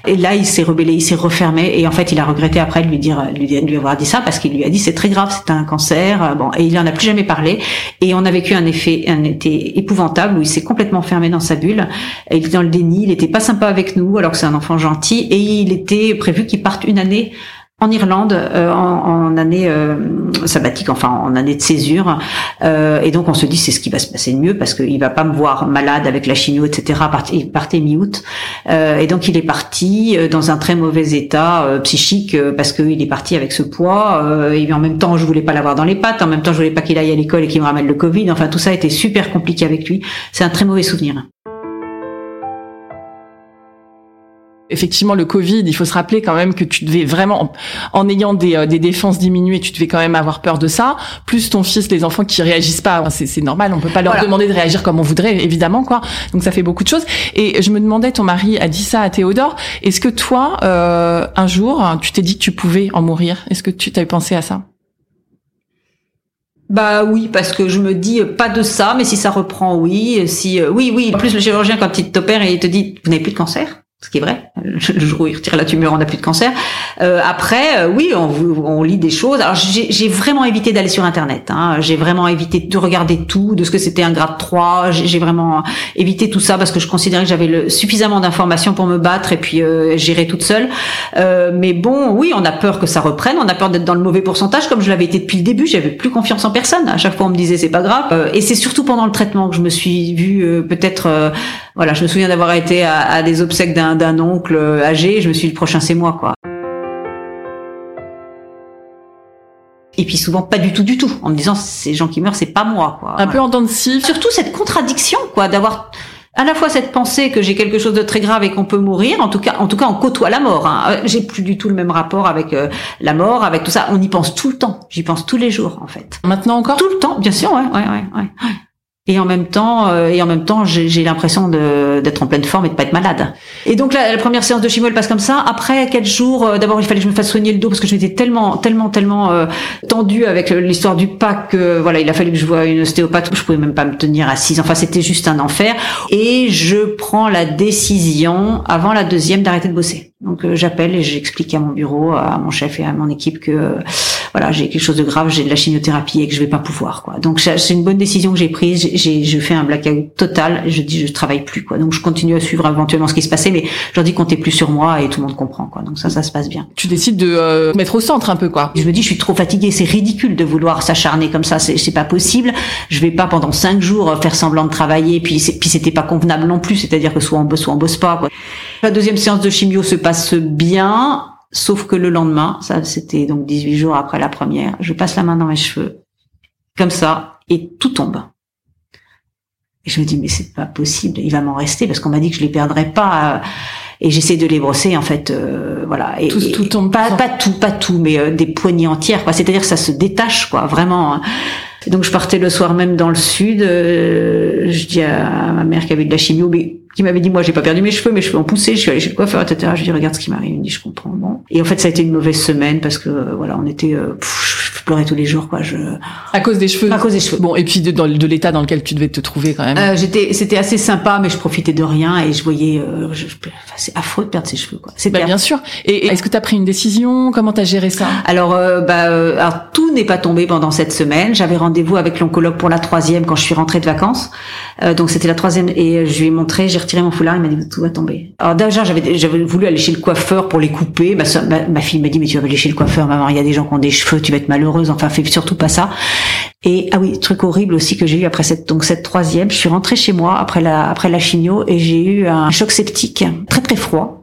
Et là, il s'est rebellé, il s'est refermé. Et en fait, il a regretté après de lui dire, lui, lui avoir dit ça parce qu'il lui a dit c'est très grave, c'est un cancer. Bon, et il en a plus jamais parlé. Et on a vécu un effet, un été épouvantable où il s'est complètement fermé dans sa bulle. Il était dans le déni, il était pas sympa avec nous alors que c'est un enfant gentil. Et il était prévu qu'il parte une année en Irlande euh, en, année euh, sabbatique, enfin en année de césure. Euh, et donc on se dit c'est ce qui va se passer de mieux parce qu'il va pas me voir malade avec la chimio, etc. Il partait mi-août. et donc il est parti dans un très mauvais état psychique parce qu'il est parti avec ce poids. et en même temps je voulais pas l'avoir dans les pattes. En même temps je voulais pas qu'il aille à l'école et qu'il me ramène le Covid. Enfin tout ça a été super compliqué avec lui. C'est un très mauvais souvenir. Effectivement le Covid, il faut se rappeler quand même que tu devais vraiment, en, ayant des, euh, des, défenses diminuées, tu devais quand même avoir peur de ça. Plus ton fils, les enfants qui réagissent pas, c'est normal, on peut pas leur demander de réagir comme on voudrait, évidemment quoi. Donc ça fait beaucoup de choses. Et je me demandais, ton mari a dit ça à Théodore. Est-ce que toi, euh, un jour, tu t'es dit que tu pouvais en mourir? Est-ce que tu t'avais pensé à ça? Bah oui, parce que je me dis pas de ça, mais si ça reprend, oui. Si euh, oui, oui. En plus, le chirurgien quand il t'opère, il te dit vous n'avez plus de cancer ce qui est vrai. Le jour où il retire la tumeur, on n'a plus de cancer. Euh, après, euh, oui, on, on, lit des choses. Alors, j'ai vraiment évité d'aller sur Internet. Hein. J'ai vraiment évité de regarder tout, de ce que c'était un grade 3. J'ai vraiment évité tout ça parce que je considérais que j'avais suffisamment d'informations pour me battre et puis euh, gérer toute seule. Euh, mais bon, oui, on a peur que ça reprenne. On a peur d'être dans le mauvais pourcentage, comme je l'avais été depuis le début. J'avais plus confiance en personne. À chaque fois, on me disait c'est pas grave. Euh, et c'est surtout pendant le traitement que je me suis vue peut-être. voilà, je me souviens d'avoir été à, à des obsèques d'un d'un oncle âgé, je me suis dit le prochain c'est moi quoi. Et puis souvent pas du tout du tout, en me disant ces gens qui meurent c'est pas moi quoi. Un peu en dents de scie. Surtout cette contradiction quoi, d'avoir à la fois cette pensée que j'ai quelque chose de très grave et qu'on peut mourir, en tout cas, en tout cas, on côtoie la mort. Hein. Euh, j'ai plus du tout le même rapport avec euh, la mort, avec tout ça. On y pense tout le temps. J'y pense tous les jours, en fait. Maintenant encore? Tout le temps, bien sûr, ouais, ouais, ouais. ouais et en même temps euh, et en même temps j'ai l'impression d'être en pleine forme et de pas être malade. Et donc la, la première séance de chimio passe comme ça. Après quatre jours euh, d'abord il fallait que je me fasse soigner le dos parce que je m'étais tellement tellement tellement euh, tendue avec l'histoire du pack que voilà il a fallu que je voie une ostéopathe. Je pouvais même pas me tenir assise. Enfin c'était juste un enfer. Et je prends la décision avant la deuxième d'arrêter de bosser. Donc j'appelle et j'explique à mon bureau à mon chef et à mon équipe que voilà, j'ai quelque chose de grave, j'ai de la chimiothérapie et que je vais pas pouvoir, quoi. Donc c'est une bonne décision que j'ai prise. J'ai, je fais un blackout total. Je dis, je travaille plus, quoi. Donc je continue à suivre éventuellement ce qui se passait, mais je leur dis comptez plus sur moi et tout le monde comprend, quoi. Donc ça, ça se passe bien. Tu décides de euh, mettre au centre un peu, quoi. Je me dis, je suis trop fatiguée. C'est ridicule de vouloir s'acharner comme ça. C'est, pas possible. Je vais pas pendant cinq jours faire semblant de travailler. Puis puis c'était pas convenable non plus. C'est-à-dire que soit on bosse, soit on bosse pas, quoi. La deuxième séance de chimio se passe bien, sauf que le lendemain, ça c'était donc 18 jours après la première, je passe la main dans mes cheveux, comme ça, et tout tombe. Et je me dis mais c'est pas possible, il va m'en rester parce qu'on m'a dit que je les perdrais pas. Et j'essaie de les brosser en fait, euh, voilà. Et, tout, tout tombe pas, pas tout, pas tout, mais euh, des poignées entières, quoi. C'est-à-dire que ça se détache, quoi, vraiment. Hein. donc je partais le soir même dans le sud. Euh, je dis à ma mère qui avait de la chimio, mais qui m'avait dit moi j'ai pas perdu mes cheveux mes cheveux ont poussé je suis allée chez le coiffeur etc je lui dis regarde ce qui m'arrive. Il me dit je comprends. Bon. Et en fait ça a été une mauvaise semaine parce que euh, voilà on était euh, je pleurais tous les jours quoi. Je à cause des cheveux. À cause des cheveux. Bon et puis de, de l'état dans lequel tu devais te trouver quand même. Euh, j'étais c'était assez sympa mais je profitais de rien et je voyais euh, je, c'est affreux de perdre ses cheveux quoi. Bah, bien sûr. Et, est-ce que tu as pris une décision? Comment t'as géré ça? Alors bah alors tout n'est pas tombé pendant cette semaine. J'avais rendez-vous avec l'oncologue pour la troisième quand je suis rentrée de vacances. Donc c'était la troisième et je lui ai montré j'ai retiré mon foulard il m'a dit tout va tomber. Alors déjà, j'avais j'avais voulu aller chez le coiffeur pour les couper. Ma, ma, fille m'a dit mais tu vas aller chez le coiffeur, maman. Il y a des gens qui ont des cheveux, tu vas être malheureuse. Enfin, fais surtout pas ça. Et ah oui, truc horrible aussi que j'ai eu après cette donc cette troisième. Je suis rentrée chez moi après la après la chimio et j'ai eu un choc septique très très froid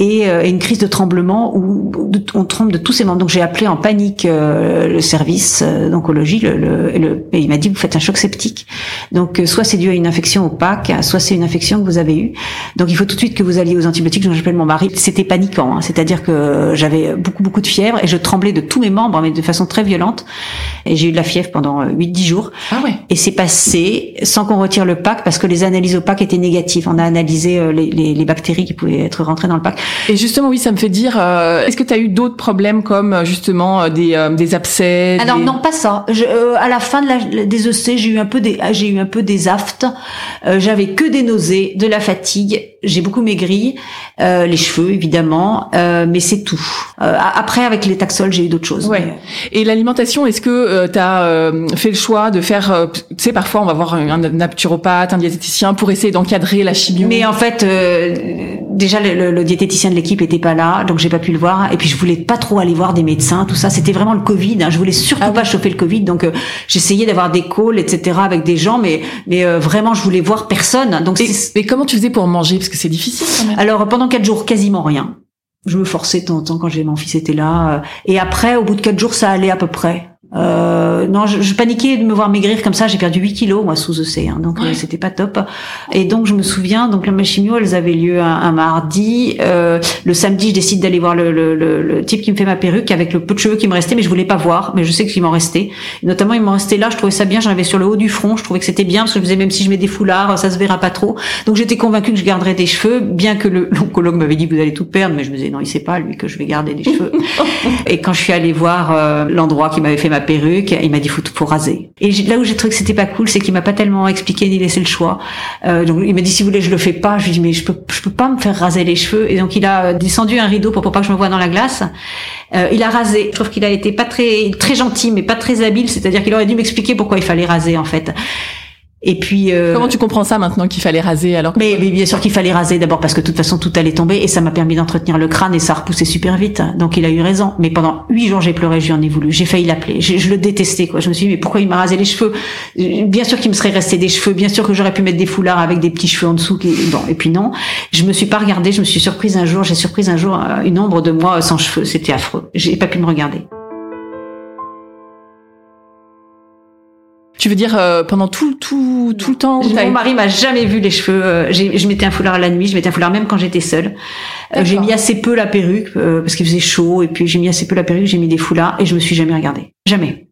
et euh, une crise de tremblement où on tremble de tous ses membres. Donc j'ai appelé en panique euh, le service euh, d'oncologie, le, le, et il m'a dit vous faites un choc septique. Donc soit c'est dû à une infection opaque, soit c'est une infection que vous avez eue. Donc il faut tout de suite que vous alliez aux antibiotiques. Donc j'appelle mon mari. C'était paniquant, hein. c'est-à-dire que j'avais beaucoup beaucoup de fièvre et je tremblais de tous mes membres, mais de façon très violente. Et j'ai eu de la fièvre pendant 8-10 jours. Ah ouais. Et c'est passé sans qu'on retire le pack parce que les analyses opaques étaient négatives. On a analysé les, les, les bactéries qui pouvaient être rentrées dans le pack. Et justement, oui, ça me fait dire, euh, est-ce que tu as eu d'autres problèmes comme euh, justement euh, des, des abcès Alors non, pas ça. Je, à la fin de la, des EC, j'ai eu un peu des, j'ai eu un peu des aftes. J'avais que des nausées, de la fatigue. J'ai beaucoup maigri, les cheveux évidemment, mais c'est tout. après, avec les taxols, j'ai eu d'autres choses. Ouais. Et l'alimentation, est-ce que tu as fait le choix de faire, tu sais, parfois on va voir un, naturopathe, un diététicien pour essayer d'encadrer la chimio? Mais en fait, déjà le, le diététicien de l'équipe était pas là, donc j'ai pas pu le voir. Et puis je voulais pas trop aller voir des médecins, tout ça. C'était vraiment le Covid. Hein. Je voulais surtout ah pas chauffer le Covid, donc euh, j'essayais d'avoir des calls, etc. avec des gens, mais mais euh, vraiment je voulais voir personne. Donc mais comment tu faisais pour manger? Que c'est difficile. Alors pendant quatre jours quasiment rien. Je me forçais de temps en temps quand j'ai mon fils était là. Euh, et après, au bout de quatre jours, ça allait à peu près. Euh, non, je, je, paniquais de me voir maigrir comme ça. J'ai perdu 8 kilos moi sous EC, hein, donc euh, c'était pas top. Et donc je me souviens, donc la chimio, elles avaient lieu un, mardi. Euh, le samedi, je décide d'aller voir le, le, le, type qui me fait ma perruque avec le peu de cheveux qui me restait, mais je voulais pas voir. Mais je sais qu'il m'en restait. notamment, il m'en restait là. Je trouvais ça bien. J'en avais sur le haut du front. Je trouvais que c'était bien parce que je faisais même si je mets des foulards, ça se verra pas trop. Donc j'étais convaincue que je garderais des cheveux, bien que l'oncologue m'avait dit vous allez tout perdre, mais je me disais non, il sait pas lui que je vais garder des cheveux. et quand je suis allée voir euh, l'endroit qui m'avait fait ma perruque, il m'a dit faut, faut raser. Et là où j'ai trouvé que c'était pas cool, c'est qu'il m'a pas tellement expliqué ni laissé le choix. Euh, donc il m'a dit si vous voulez je le fais pas. Je lui ai dit mais je peux peux pas me faire raser les cheveux. Et donc il a descendu un rideau pour, pour pas que je me voie dans la glace. Euh, il a rasé. Je trouve qu'il a été pas très très gentil mais pas très habile. C'est-à-dire qu'il aurait dû m'expliquer pourquoi il fallait raser en fait. Et puis euh, comment tu comprends ça maintenant qu'il fallait raser alors mais, bien sûr qu'il fallait raser d'abord parce que de toute façon tout allait tomber et ça m'a permis d'entretenir le crâne et ça repoussait super vite. Donc il a eu raison. Mais pendant huit jours j'ai pleuré, j'en ai voulu, j'ai failli l'appeler, je, je, le détestais quoi. Je me suis dit mais pourquoi il m'a rasé les cheveux? Bien sûr qu'il me serait resté des cheveux, bien sûr que j'aurais pu mettre des foulards avec des petits cheveux en dessous. Qui... Bon et puis non, je me suis pas regardée, je me suis surprise un jour, j'ai surprise un jour euh, une ombre de moi sans cheveux, c'était affreux. J'ai pas pu me regarder. Tu veux dire euh, pendant tout tout tout le temps Mon mari m'a jamais vu les cheveux. Euh, je mettais un foulard à la nuit, je mettais un foulard même quand j'étais seule. Euh, j'ai mis assez peu la perruque parce qu'il faisait chaud et puis j'ai mis assez peu la perruque, j'ai mis des foulards et je me suis jamais regardée. Jamais.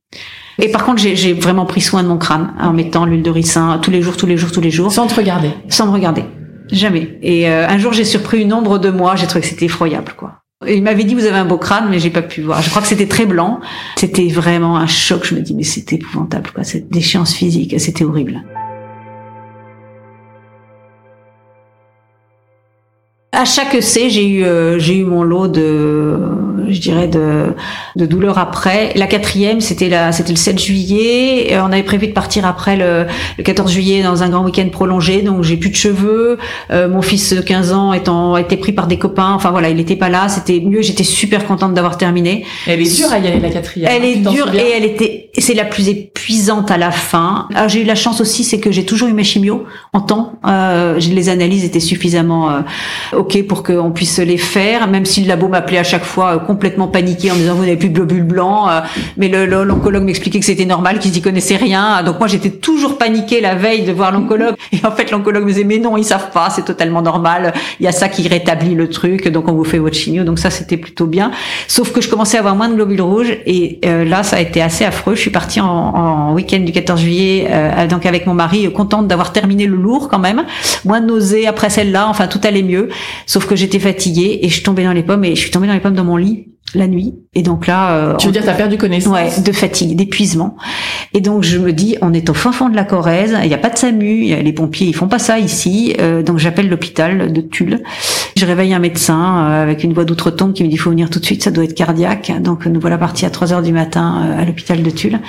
Et par contre, j'ai vraiment pris soin de mon crâne en mettant l'huile de ricin tous les jours, tous les jours, tous les jours. Sans te regarder. Sans me regarder. Jamais. Et un jour, j'ai surpris une ombre de moi. J'ai trouvé que c'était effroyable, quoi. Il m'avait dit vous avez un beau crâne, mais j'ai pas pu voir. Je crois que c'était très blanc. C'était vraiment un choc. Je me dis mais c'était épouvantable quoi, cette déchéance physique, c'était horrible. À chaque essai, j'ai eu euh, j'ai eu mon lot de je dirais de de douleurs après. La quatrième, c'était la c'était le 7 juillet. Et on avait prévu de partir après le, le 14 juillet dans un grand week-end prolongé. Donc j'ai plus de cheveux. Euh, mon fils de 15 ans étant été pris par des copains. Enfin voilà, il était pas là. C'était mieux. J'étais super contente d'avoir terminé. Elle est dure à y aller la quatrième. Elle est dure et elle était c'est la plus épuisante à la fin. Alors j'ai eu la chance aussi, c'est que j'ai toujours eu mes chimios en temps. Euh, les analyses étaient suffisamment euh, ok pour qu'on puisse les faire, même si le labo m'appelait à chaque fois complètement paniqué en me disant vous n'avez plus de globules blancs, mais l'oncologue m'expliquait que c'était normal, qu'ils y connaissaient rien. Donc moi j'étais toujours paniquée la veille de voir l'oncologue et en fait l'oncologue me disait mais non ils savent pas, c'est totalement normal, il y a ça qui rétablit le truc, donc on vous fait votre chimio. Donc ça c'était plutôt bien. Sauf que je commençais à avoir moins de globules rouges et là ça a été assez affreux. Je suis partie en, en week-end du 14 juillet donc avec mon mari, contente d'avoir terminé le lourd quand même, moins de nausées après celle-là, enfin tout allait mieux. Sauf que j'étais fatiguée et je tombais dans les pommes et je suis tombée dans les pommes dans mon lit la nuit. Et donc là, euh, tu veux dire, t'as perdu connaissance Ouais, de fatigue, d'épuisement. Et donc je me dis, on est au fin fond de la Corrèze, il n'y a pas de SAMU, les pompiers ils font pas ça ici. Euh, donc j'appelle l'hôpital de Tulle. Je réveille un médecin euh, avec une voix d'outre-tombe qui me dit, faut venir tout de suite, ça doit être cardiaque. Donc nous voilà partis à 3 heures du matin à l'hôpital de Tulle.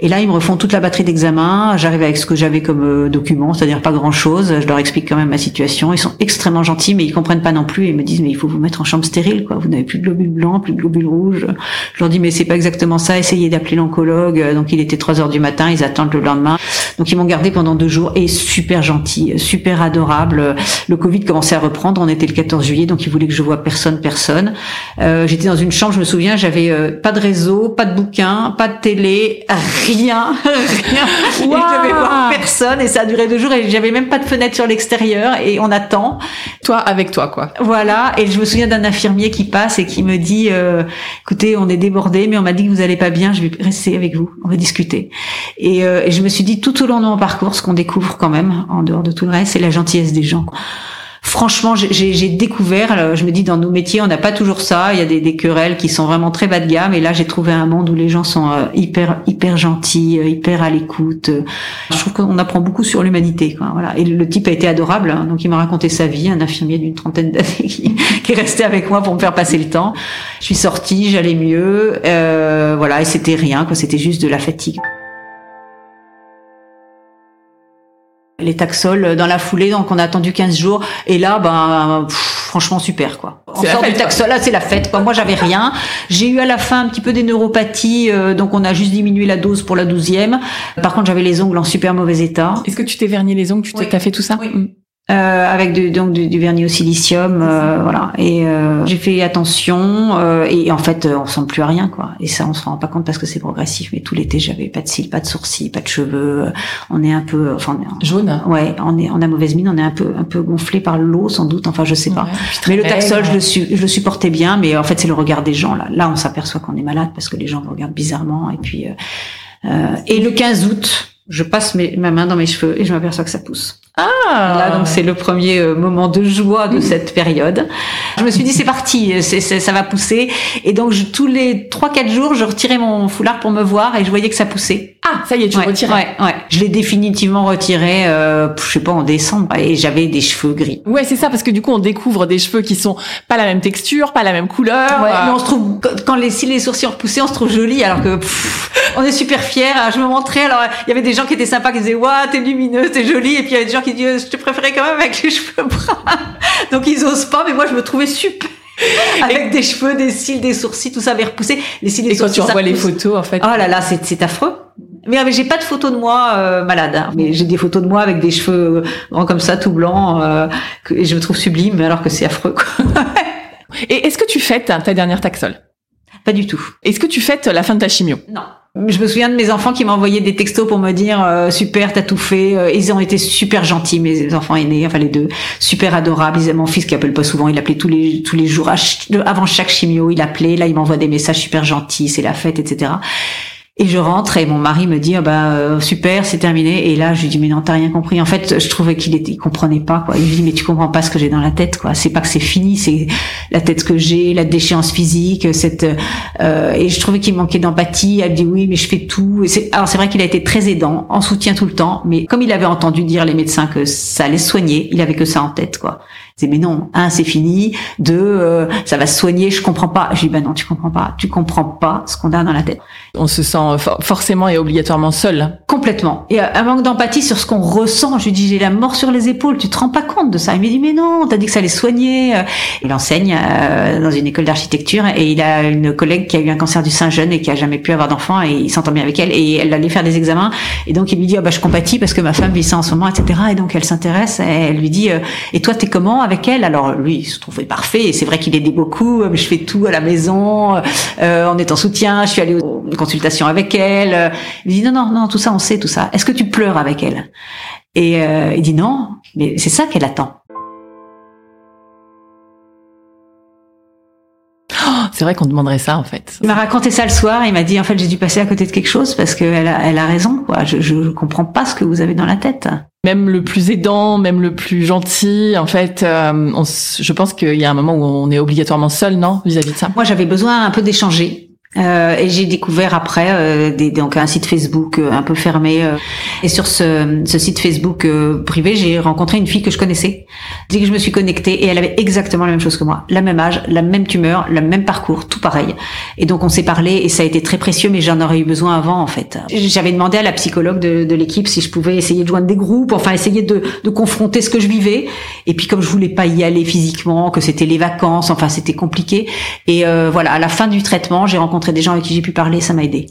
Et là ils me refont toute la batterie d'examen. J'arrive avec ce que j'avais comme document, c'est-à-dire pas grand-chose. Je leur explique quand même ma situation. Ils sont extrêmement gentils, mais ils comprennent pas non plus. Ils me disent, mais il faut vous mettre en chambre stérile, quoi. Vous n'avez plus de globules blancs, plus de globules rouges. Je leur dis mais c'est pas exactement ça. Essayez d'appeler l'oncologue. Donc il était 3 heures du matin. Ils attendent le lendemain. Donc ils m'ont gardé pendant deux jours et super gentil, super adorable. Le Covid commençait à reprendre. On était le 14 juillet, donc ils voulaient que je vois personne, personne. Euh, J'étais dans une chambre. Je me souviens, j'avais euh, pas de réseau, pas de bouquin, pas de télé, rien, rien. Wow. Et je devais voir personne et ça a duré deux jours et j'avais même pas de fenêtre sur l'extérieur et on attend. Toi avec toi quoi. Voilà. Et je me souviens d'un infirmier qui passe et qui me dit euh, écoutez, on est débordé, mais on m'a dit que vous allez pas bien, je vais rester avec vous, on va discuter. Et, euh, et je me suis dit tout au long de mon parcours, ce qu'on découvre quand même, en dehors de tout le reste, c'est la gentillesse des gens franchement, j'ai découvert, euh, je me dis dans nos métiers, on n'a pas toujours ça. Il y a des, des, querelles qui sont vraiment très bas de gamme. Et là, j'ai trouvé un monde où les gens sont euh, hyper, hyper gentils, euh, hyper à l'écoute. Je trouve qu'on apprend beaucoup sur l'humanité. Voilà. Et le type a été adorable. Hein. Donc, il m'a raconté sa vie, un infirmier d'une trentaine d'années qui, qui, est resté avec moi pour me faire passer le temps. Je suis sortie, j'allais mieux. Euh, voilà, et c'était rien. quoi. C'était juste de la fatigue. Les taxols dans la foulée, donc on a attendu 15 jours. Et là, ben, franchement super quoi. On sort du taxol, là c'est la fête. Quoi. Moi j'avais rien. J'ai eu à la fin un petit peu des neuropathies, euh, donc on a juste diminué la dose pour la douzième. Par contre j'avais les ongles en super mauvais état. Est-ce que tu t'es verni les ongles Tu t'as fait tout ça oui. Euh, avec du, donc du, du, vernis au silicium, euh, voilà. Et euh, j'ai fait attention euh, et en fait on sent plus à rien quoi. Et ça on se rend pas compte parce que c'est progressif. Mais tout l'été j'avais pas de cils, pas de sourcils, pas de cheveux. On est un peu, enfin jaune. Ouais, on est on a mauvaise mine, on est un peu un peu gonflé par l'eau sans doute. Enfin je sais pas. mais le taxol je le su, je le supportais bien. Mais en fait c'est le regard des gens là. Là on s'aperçoit qu'on est malade parce que les gens vous regardent bizarrement et puis et le 15 août je passe mes, ma main dans mes cheveux et je m'aperçois que ça pousse. Ah Là, donc c'est le premier euh, moment de joie de cette période. Je me suis dit c'est parti, ça va pousser. Et donc je, tous les trois quatre jours, je retirais mon foulard pour me voir et je voyais que ça poussait. Ah, ça y est, tu ouais, retirais. Ouais, ouais. Je l'ai définitivement retiré, euh, je sais pas, en décembre et j'avais des cheveux gris. Ouais, c'est ça, parce que du coup on découvre des cheveux qui sont pas la même texture, pas la même couleur. Ouais, mais on se trouve quand les si les sourcils repoussés, on se trouve joli, alors que pff, on est super fiers. Je me montrais, alors il y avait des gens qui étaient sympas, qui disaient waouh, t'es lumineuse, t'es jolie, et puis il y avait des gens qui disaient je te préférais quand même avec les cheveux bruns. Donc ils osent pas, mais moi je me trouvais super. Avec et des cheveux, des cils, des sourcils, tout ça avait repoussé. Les cils, et les quand tu envoies les photos, en fait. Oh là là, c'est, affreux. Mais, mais j'ai pas de photos de moi euh, malade, hein. mais j'ai des photos de moi avec des cheveux grands comme ça, tout blancs, euh, que, et je me trouve sublime, alors que c'est affreux. Quoi. et est-ce que tu fêtes ta dernière taxol Pas du tout. Est-ce que tu fêtes la fin de ta chimio? Non. Je me souviens de mes enfants qui m'envoyaient des textos pour me dire euh, super t'as tout fait. Euh, ils ont été super gentils mes enfants aînés, enfin les deux, super adorables. Ils mon fils qui appelle pas souvent, il appelait tous les tous les jours avant chaque chimio, il appelait. Là il m'envoie des messages super gentils, c'est la fête, etc. Et je rentre et mon mari me dit ah bah euh, super c'est terminé. Et là je lui dis mais non t'as rien compris. En fait je trouvais qu'il était il comprenait pas quoi. Il me dit mais tu comprends pas ce que j'ai dans la tête quoi. C'est pas que c'est fini c'est la tête que j'ai la déchéance physique cette euh, et je trouvais qu'il manquait d'empathie. Elle dit oui mais je fais tout. Alors c'est vrai qu'il a été très aidant en soutien tout le temps. Mais comme il avait entendu dire les médecins que ça allait soigner il avait que ça en tête quoi c'est mais non, un c'est fini, deux euh, ça va se soigner, je comprends pas. Je dis ben non, tu comprends pas, tu comprends pas ce qu'on a dans la tête. On se sent for forcément et obligatoirement seul. Complètement. Et un manque d'empathie sur ce qu'on ressent. Je lui dis j'ai la mort sur les épaules, tu te rends pas compte de ça? Il me dit mais non, t'as dit que ça allait soigner. Il enseigne euh, dans une école d'architecture et il a une collègue qui a eu un cancer du sein jeune et qui a jamais pu avoir d'enfant et il s'entend bien avec elle et elle allait faire des examens et donc il lui dit ah bah je compatis parce que ma femme vit ça en ce moment etc. Et donc elle s'intéresse et elle lui dit euh, et toi t'es comment Alors lui, il se trouvait parfait. C'est vrai qu'il aidait beaucoup. Je fais tout à la maison. Euh, on est en soutien. Je suis allée aux consultations avec elle. Il dit non, non, non, tout ça, on sait tout ça. Est-ce que tu pleures avec elle? Et euh, il dit non, mais c'est ça qu'elle attend. C'est vrai qu'on demanderait ça en fait. Il m'a raconté ça le soir. Il m'a dit en fait j'ai dû passer à côté de quelque chose parce qu'elle a, elle a raison. Quoi. Je, je comprends pas ce que vous avez dans la tête. Même le plus aidant, même le plus gentil, en fait, euh, on, je pense qu'il y a un moment où on est obligatoirement seul, non, vis-à-vis de ça? Moi, j'avais besoin un peu d'échanger. Euh, et j'ai découvert après euh, des, donc un site Facebook euh, un peu fermé. Euh. et sur ce, ce, site Facebook privé, j'ai rencontré une fille que je connaissais. Dès que je me suis connectée, et elle avait exactement la même chose que moi, la même âge, la même tumeur, le même parcours, tout pareil. Et donc on s'est parlé et ça a été très précieux, mais j'en aurais eu besoin avant en fait. J'avais demandé à la psychologue de, de l'équipe si je pouvais essayer de joindre des groupes, enfin essayer de, de confronter ce que je vivais. Et puis comme je voulais pas y aller physiquement, que c'était les vacances, enfin c'était compliqué. Et voilà, à la fin du traitement, j'ai rencontré des gens avec qui j'ai pu parler, ça m'a aidé.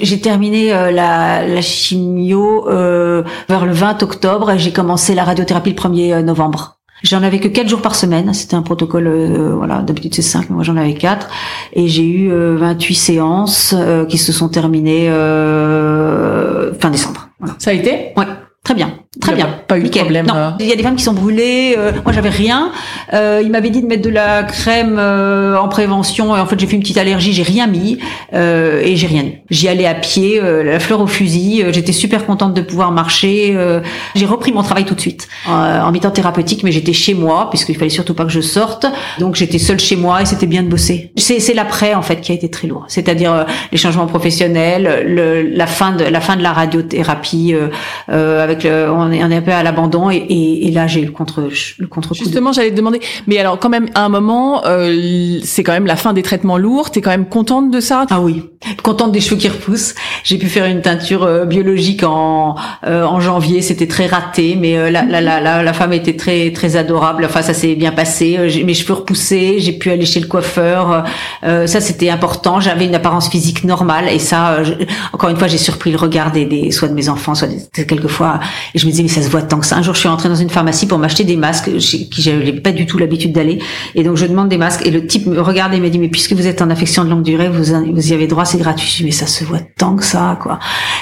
J'ai terminé euh, la, chimio euh, vers le 20 octobre et j'ai commencé la radiothérapie le 1er euh, novembre. J'en avais que 4 jours par semaine, c'était un protocole, voilà, d'habitude c'est 5, mais moi j'en avais 4. Et j'ai eu 28 séances qui se sont terminées fin décembre. Ça a été? Ouais, très bien. Très bien. Pas, eu de problème. Non. Euh. Il y a des femmes qui sont brûlées. Euh, moi, j'avais rien. Euh, il m'avait dit de mettre de la crème euh, en prévention. Et en fait, j'ai fait une petite allergie. J'ai rien mis euh, et j'ai rien. J'y allais à pied, la fleur au fusil. J'étais super contente de pouvoir marcher. j'ai repris mon travail tout de suite en mi-temps thérapeutique, mais j'étais chez moi puisqu'il fallait surtout pas que je sorte. Donc, j'étais seule chez moi et c'était bien de bosser. C'est l'après en fait qui a été très lourd. C'est-à-dire les changements professionnels, le, la fin de la fin de la radiothérapie avec le on est, un peu à l'abandon et, là j'ai le contre le contre Justement, j'allais te demander, mais alors quand même à un moment, euh, c'est quand même la fin des traitements lourds. T'es quand même contente de ça? Ah oui, contente des cheveux qui repoussent. J'ai pu faire une teinture euh, biologique en euh, en janvier, c'était très raté, mais la, la, la, la, femme était très très adorable. Enfin, ça s'est bien passé. mes cheveux repoussaient, j'ai pu aller chez le coiffeur. ça c'était important. J'avais une apparence physique normale et ça, encore une fois, j'ai surpris le regard des, des soit de mes enfants, soit des, quelquefois. Et je me disais mais ça se voit tant que ça. Un jour, je suis rentrée dans une pharmacie pour m'acheter des masques, qui j'avais pas du tout l'habitude d'aller. Et donc, je demande des masques et le type me regarde et me dit mais puisque vous êtes en affection de longue durée, vous, vous y avez droit, c'est gratuit. Je dis mais ça se voit tant que ça, quoi.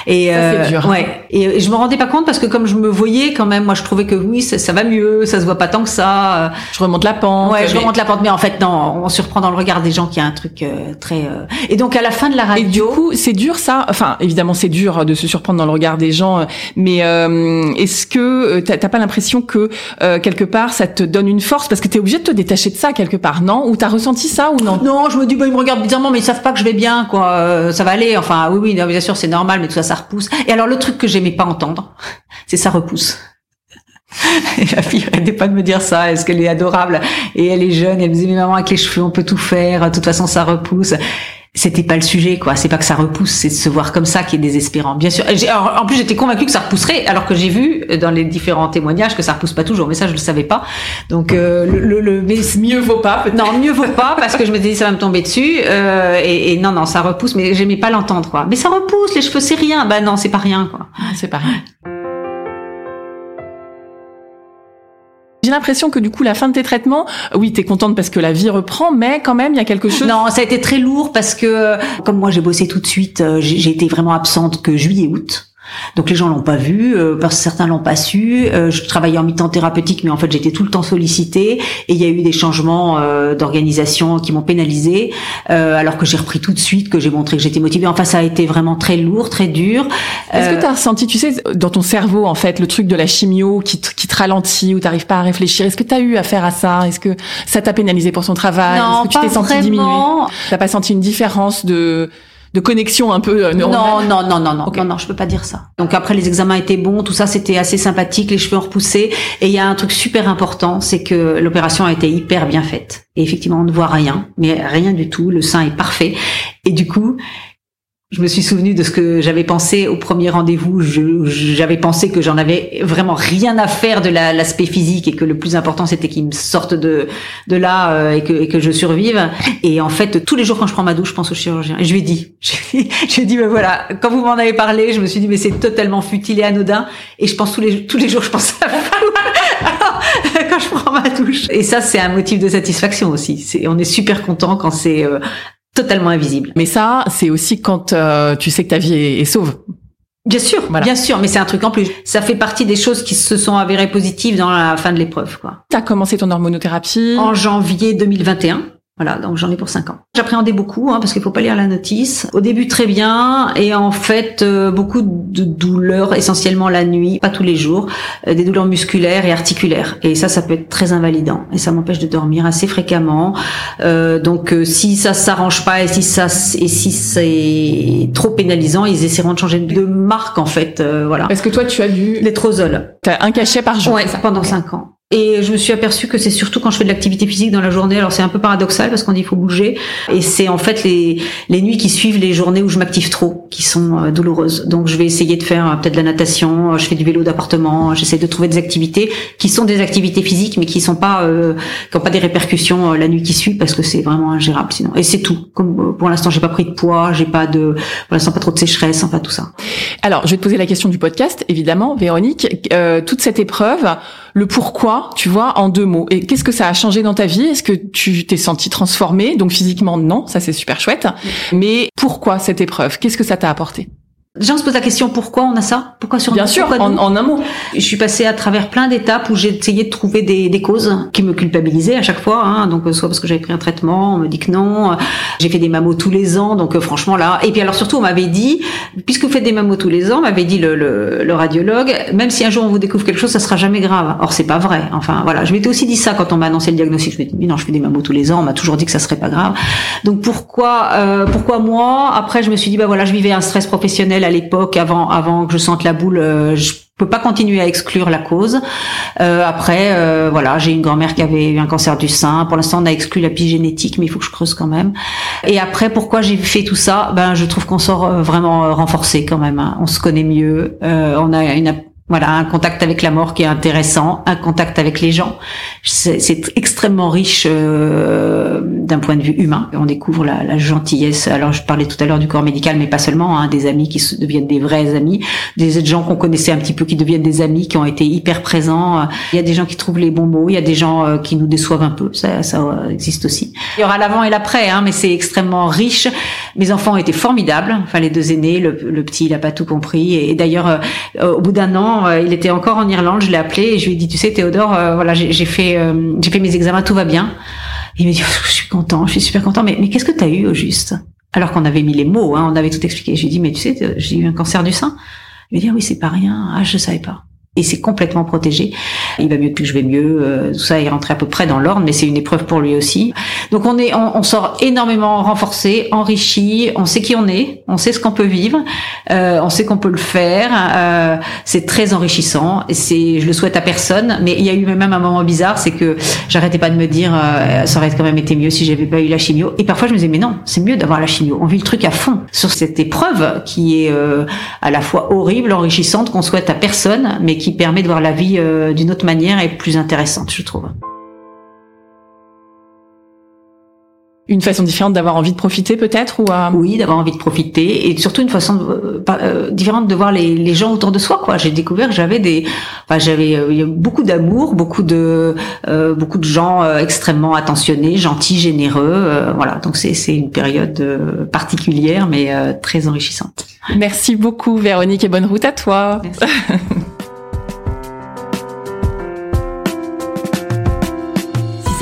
Et ça, euh, dur. ouais. Et, je me rendais pas compte parce que comme je me voyais quand même, moi, je trouvais que oui, ça, ça va mieux, ça se voit pas tant que ça. Je remonte la pente. Ouais, je remonte la pente, mais en fait non, on surprend dans le regard des gens qu'il y a un truc euh, très. Euh, et donc à la fin de la radio. Et du coup, c'est dur ça? Enfin, évidemment, c'est dur de se surprendre dans le regard des gens, mais est-ce que t'as pas l'impression que euh, quelque part ça te donne une force parce que t'es obligé de te détacher de ça quelque part, non? Ou t'as ressenti ça ou non? Non, je me dis bah ils me regardent bizarrement, mais ils savent pas que je vais bien, quoi. Euh, ça va aller. Enfin, oui, oui, bien sûr, c'est normal, mais tout ça, ça repousse. Et alors le truc que j'aimais pas entendre, c'est ça repousse. Et la fille arrêtait pas de me dire ça, est-ce qu'elle est adorable? Et elle est jeune, elle me disait, mais maman, avec les cheveux, on peut tout faire, de toute façon, ça repousse c'était pas le sujet quoi. C'est pas que ça repousse c'est de se voir comme ça qui est désespérant. Bien sûr. En plus j'étais convaincue que ça repousserait alors que j'ai vu dans les différents témoignages que ça repousse pas toujours mais ça je le savais pas. Donc euh, le, le, mais mieux vaut pas non mieux vaut pas parce que je me disais ça va me tomber dessus euh, et, et, non non ça repousse mais j'aimais pas l'entendre quoi. Mais ça repousse les cheveux c'est rien. Bah non c'est pas rien quoi. C'est pas rien J'ai l'impression que du coup, la fin de tes traitements, oui, t'es contente parce que la vie reprend, mais quand même, il y a quelque chose. Non, ça a été très lourd parce que, comme moi, j'ai bossé tout de suite, euh, j'ai été vraiment absente que juillet-août. Donc les gens l'ont pas vu, euh, parce que certains l'ont pas su. Euh, je travaillais en mi-temps thérapeutique, mais en fait j'étais tout le temps sollicitée et il y a eu des changements euh, d'organisation qui m'ont pénalisée, euh, alors que j'ai repris tout de suite, que j'ai montré que j'étais motivée. Enfin ça a été vraiment très lourd, très dur. Est-ce que tu as ressenti, tu sais, dans ton cerveau en fait, le truc de la chimio qui te, qui te ralentit, où t'arrives pas à réfléchir? Est-ce que tu as eu affaire à ça? Est-ce que ça t'a pénalisé pour ton travail? Est-ce que tu t'es senti T'as pas senti une différence de de connexion un peu euh, Non, non, non, non, non, non, non, je peux pas dire ça. Donc après, les examens étaient bons, tout ça, c'était assez sympathique, les cheveux ont repoussé. Et il y a un truc super important, c'est que l'opération a été hyper bien faite. Et effectivement, on ne voit rien, mais rien du tout. Le sein est parfait. Et du coup, je me suis souvenu de ce que j'avais pensé au premier rendez-vous. J'avais pensé que j'en avais vraiment rien à faire de l'aspect physique et que le plus important c'était qu'il me sorte de là euh, et, que, je survive. Et en fait, tous les jours quand je prends ma douche, je pense au chirurgien. Et je lui ai dit, je lui ai dit, mais voilà, quand vous m'en avez parlé, je me suis dit, mais c'est totalement futile et anodin. Et je pense tous les tous les jours, je pense à vous quand je prends ma douche. Et ça, c'est un motif de satisfaction aussi. On est super content quand c'est euh, totalement invisible. Mais ça, c'est aussi quand euh, tu sais que ta vie est, sauve. Bien sûr, bien sûr, mais c'est un truc en plus. Ça fait partie des choses qui se sont avérées positives dans la fin de l'épreuve, quoi. T'as commencé ton hormonothérapie en janvier 2021. Voilà, donc j'en ai pour cinq ans. J'appréhendais beaucoup hein, parce qu'il faut pas lire la notice. Au début très bien et en fait euh, beaucoup de douleurs essentiellement la nuit, pas tous les jours, euh, des douleurs musculaires et articulaires. Et ça, ça peut être très invalidant et ça m'empêche de dormir assez fréquemment. Euh, donc si ça s'arrange pas et si ça et si c'est trop pénalisant, ils essaieront de changer de marque en fait. voilà. Est-ce que toi tu as du l'étrozole T'as un cachet par jour. Ouais, pendant cinq ans. Et je me suis aperçue que c'est surtout quand je fais de l'activité physique dans la journée. Alors c'est un peu paradoxal parce qu'on dit il faut bouger. Et c'est en fait les, les nuits qui suivent les journées où je m'active trop qui sont euh, douloureuses. Donc je vais essayer de faire euh, peut-être de la natation, euh, je fais du vélo d'appartement, j'essaie de trouver des activités qui sont des activités physiques mais qui sont pas euh, qui ont pas des répercussions la nuit qui suit parce que c'est vraiment ingérable sinon. Et c'est tout. Comme pour l'instant j'ai pas pris de poids, j'ai pas de pour l'instant pas trop de sécheresse, enfin tout ça. Alors je vais te poser la question du podcast évidemment, Véronique. Euh, toute cette épreuve le pourquoi, tu vois, en deux mots. Et qu'est-ce que ça a changé dans ta vie? Est-ce que tu t'es senti transformée? Donc physiquement, non, ça c'est super chouette. Mais pourquoi cette épreuve? Qu'est-ce que ça t'a apporté? Déjà, on se pose la question pourquoi on a ça? Pourquoi sur Bien sûr, en, un mot. Je suis passée à travers plein d'étapes où j'ai essayé de trouver des, des, causes qui me culpabilisaient à chaque fois. Hein. Donc, soit parce que j'avais pris un traitement, on me dit que non. J'ai fait des mammos tous les ans, donc euh, franchement là. Et puis alors surtout, on m'avait dit, puisque vous faites des mammos tous les ans, m'avait dit le, le, le, radiologue, même si un jour on vous découvre quelque chose, ça sera jamais grave. Or, c'est pas vrai. Enfin, voilà. Je m'étais aussi dit ça quand on m'a annoncé le diagnostic. Je me dit, mais non, je fais des mammos tous les ans. On m'a toujours dit que ça serait pas grave. Donc pourquoi, euh, pourquoi moi? Après, je me suis dit, bah voilà, je vivais un stress professionnel à l'époque avant avant que je sente la boule, euh, je peux pas continuer à exclure la cause. Euh, après, euh, voilà, j'ai une grand-mère qui avait eu un cancer du sein. Pour l'instant, on a exclu la l'épigénétique, mais il faut que je creuse quand même. Et après, pourquoi j'ai fait tout ça? Ben, je trouve qu'on sort vraiment renforcé quand même. Hein. On se connaît mieux. on a une voilà, un contact avec la mort qui est intéressant, un contact avec les gens. C'est extrêmement riche euh, d'un point de vue humain. On découvre la, gentillesse. Alors, je parlais tout à l'heure du corps médical, mais pas seulement. Hein, des amis qui deviennent des vrais amis, des gens qu'on connaissait un petit peu qui deviennent des amis, qui ont été hyper présents. Il y a des gens qui trouvent les bons mots. Il y a des gens euh, qui nous déçoivent un peu. Ça, ça existe aussi. Il y aura l'avant et l'après, hein, mais c'est extrêmement riche. Mes enfants ont été formidables. Enfin, les deux aînés, le, le petit, il a pas tout compris. Et, d'ailleurs, euh, au bout d'un an euh, il était encore en Irlande, je l'ai appelé et je lui ai dit, tu sais, Théodore, euh, voilà, j'ai fait, euh, j'ai fait mes examens, tout va bien. il m'a dit, je suis content, je suis super content, mais, mais qu'est-ce que tu as eu au juste? Alors qu'on avait mis les mots, hein, on avait tout expliqué. Je lui ai dit, mais tu sais, j'ai eu un cancer du sein. Il m'a dit, ah oui, c'est pas rien. Ah, je savais pas et c'est complètement protégé. Il va mieux que je vais mieux, euh, tout ça est rentré à peu près dans l'ordre, mais c'est une épreuve pour lui aussi. Donc on est, on, sort énormément renforcé, enrichi, on sait qui on est, on sait ce qu'on peut vivre, euh, on sait qu'on peut le faire. Euh, c'est très enrichissant. C'est, je le souhaite à personne, mais il y a eu même un moment bizarre, c'est que j'arrêtais pas de me dire, euh, ça aurait quand même été mieux si j'avais pas eu la chimio. Et parfois je me disais, mais non, c'est mieux d'avoir la chimio. On vit le truc à fond sur cette épreuve qui est euh, à la fois horrible, enrichissante, qu'on souhaite à personne, mais permet de voir la vie euh, d'une autre manière et plus intéressante, je trouve. Une façon différente d'avoir envie de profiter peut-être ou Oui, d'avoir envie de profiter et surtout une façon euh, euh, différente de voir les, les, gens autour de soi. Quoi, j'ai découvert que j'avais des, enfin j'avais beaucoup d'amour, beaucoup de beaucoup de gens extrêmement attentionnés, gentils, généreux. voilà, donc c'est c'est une période particulière mais très enrichissante. Merci beaucoup Véronique et bonne route à toi. Merci.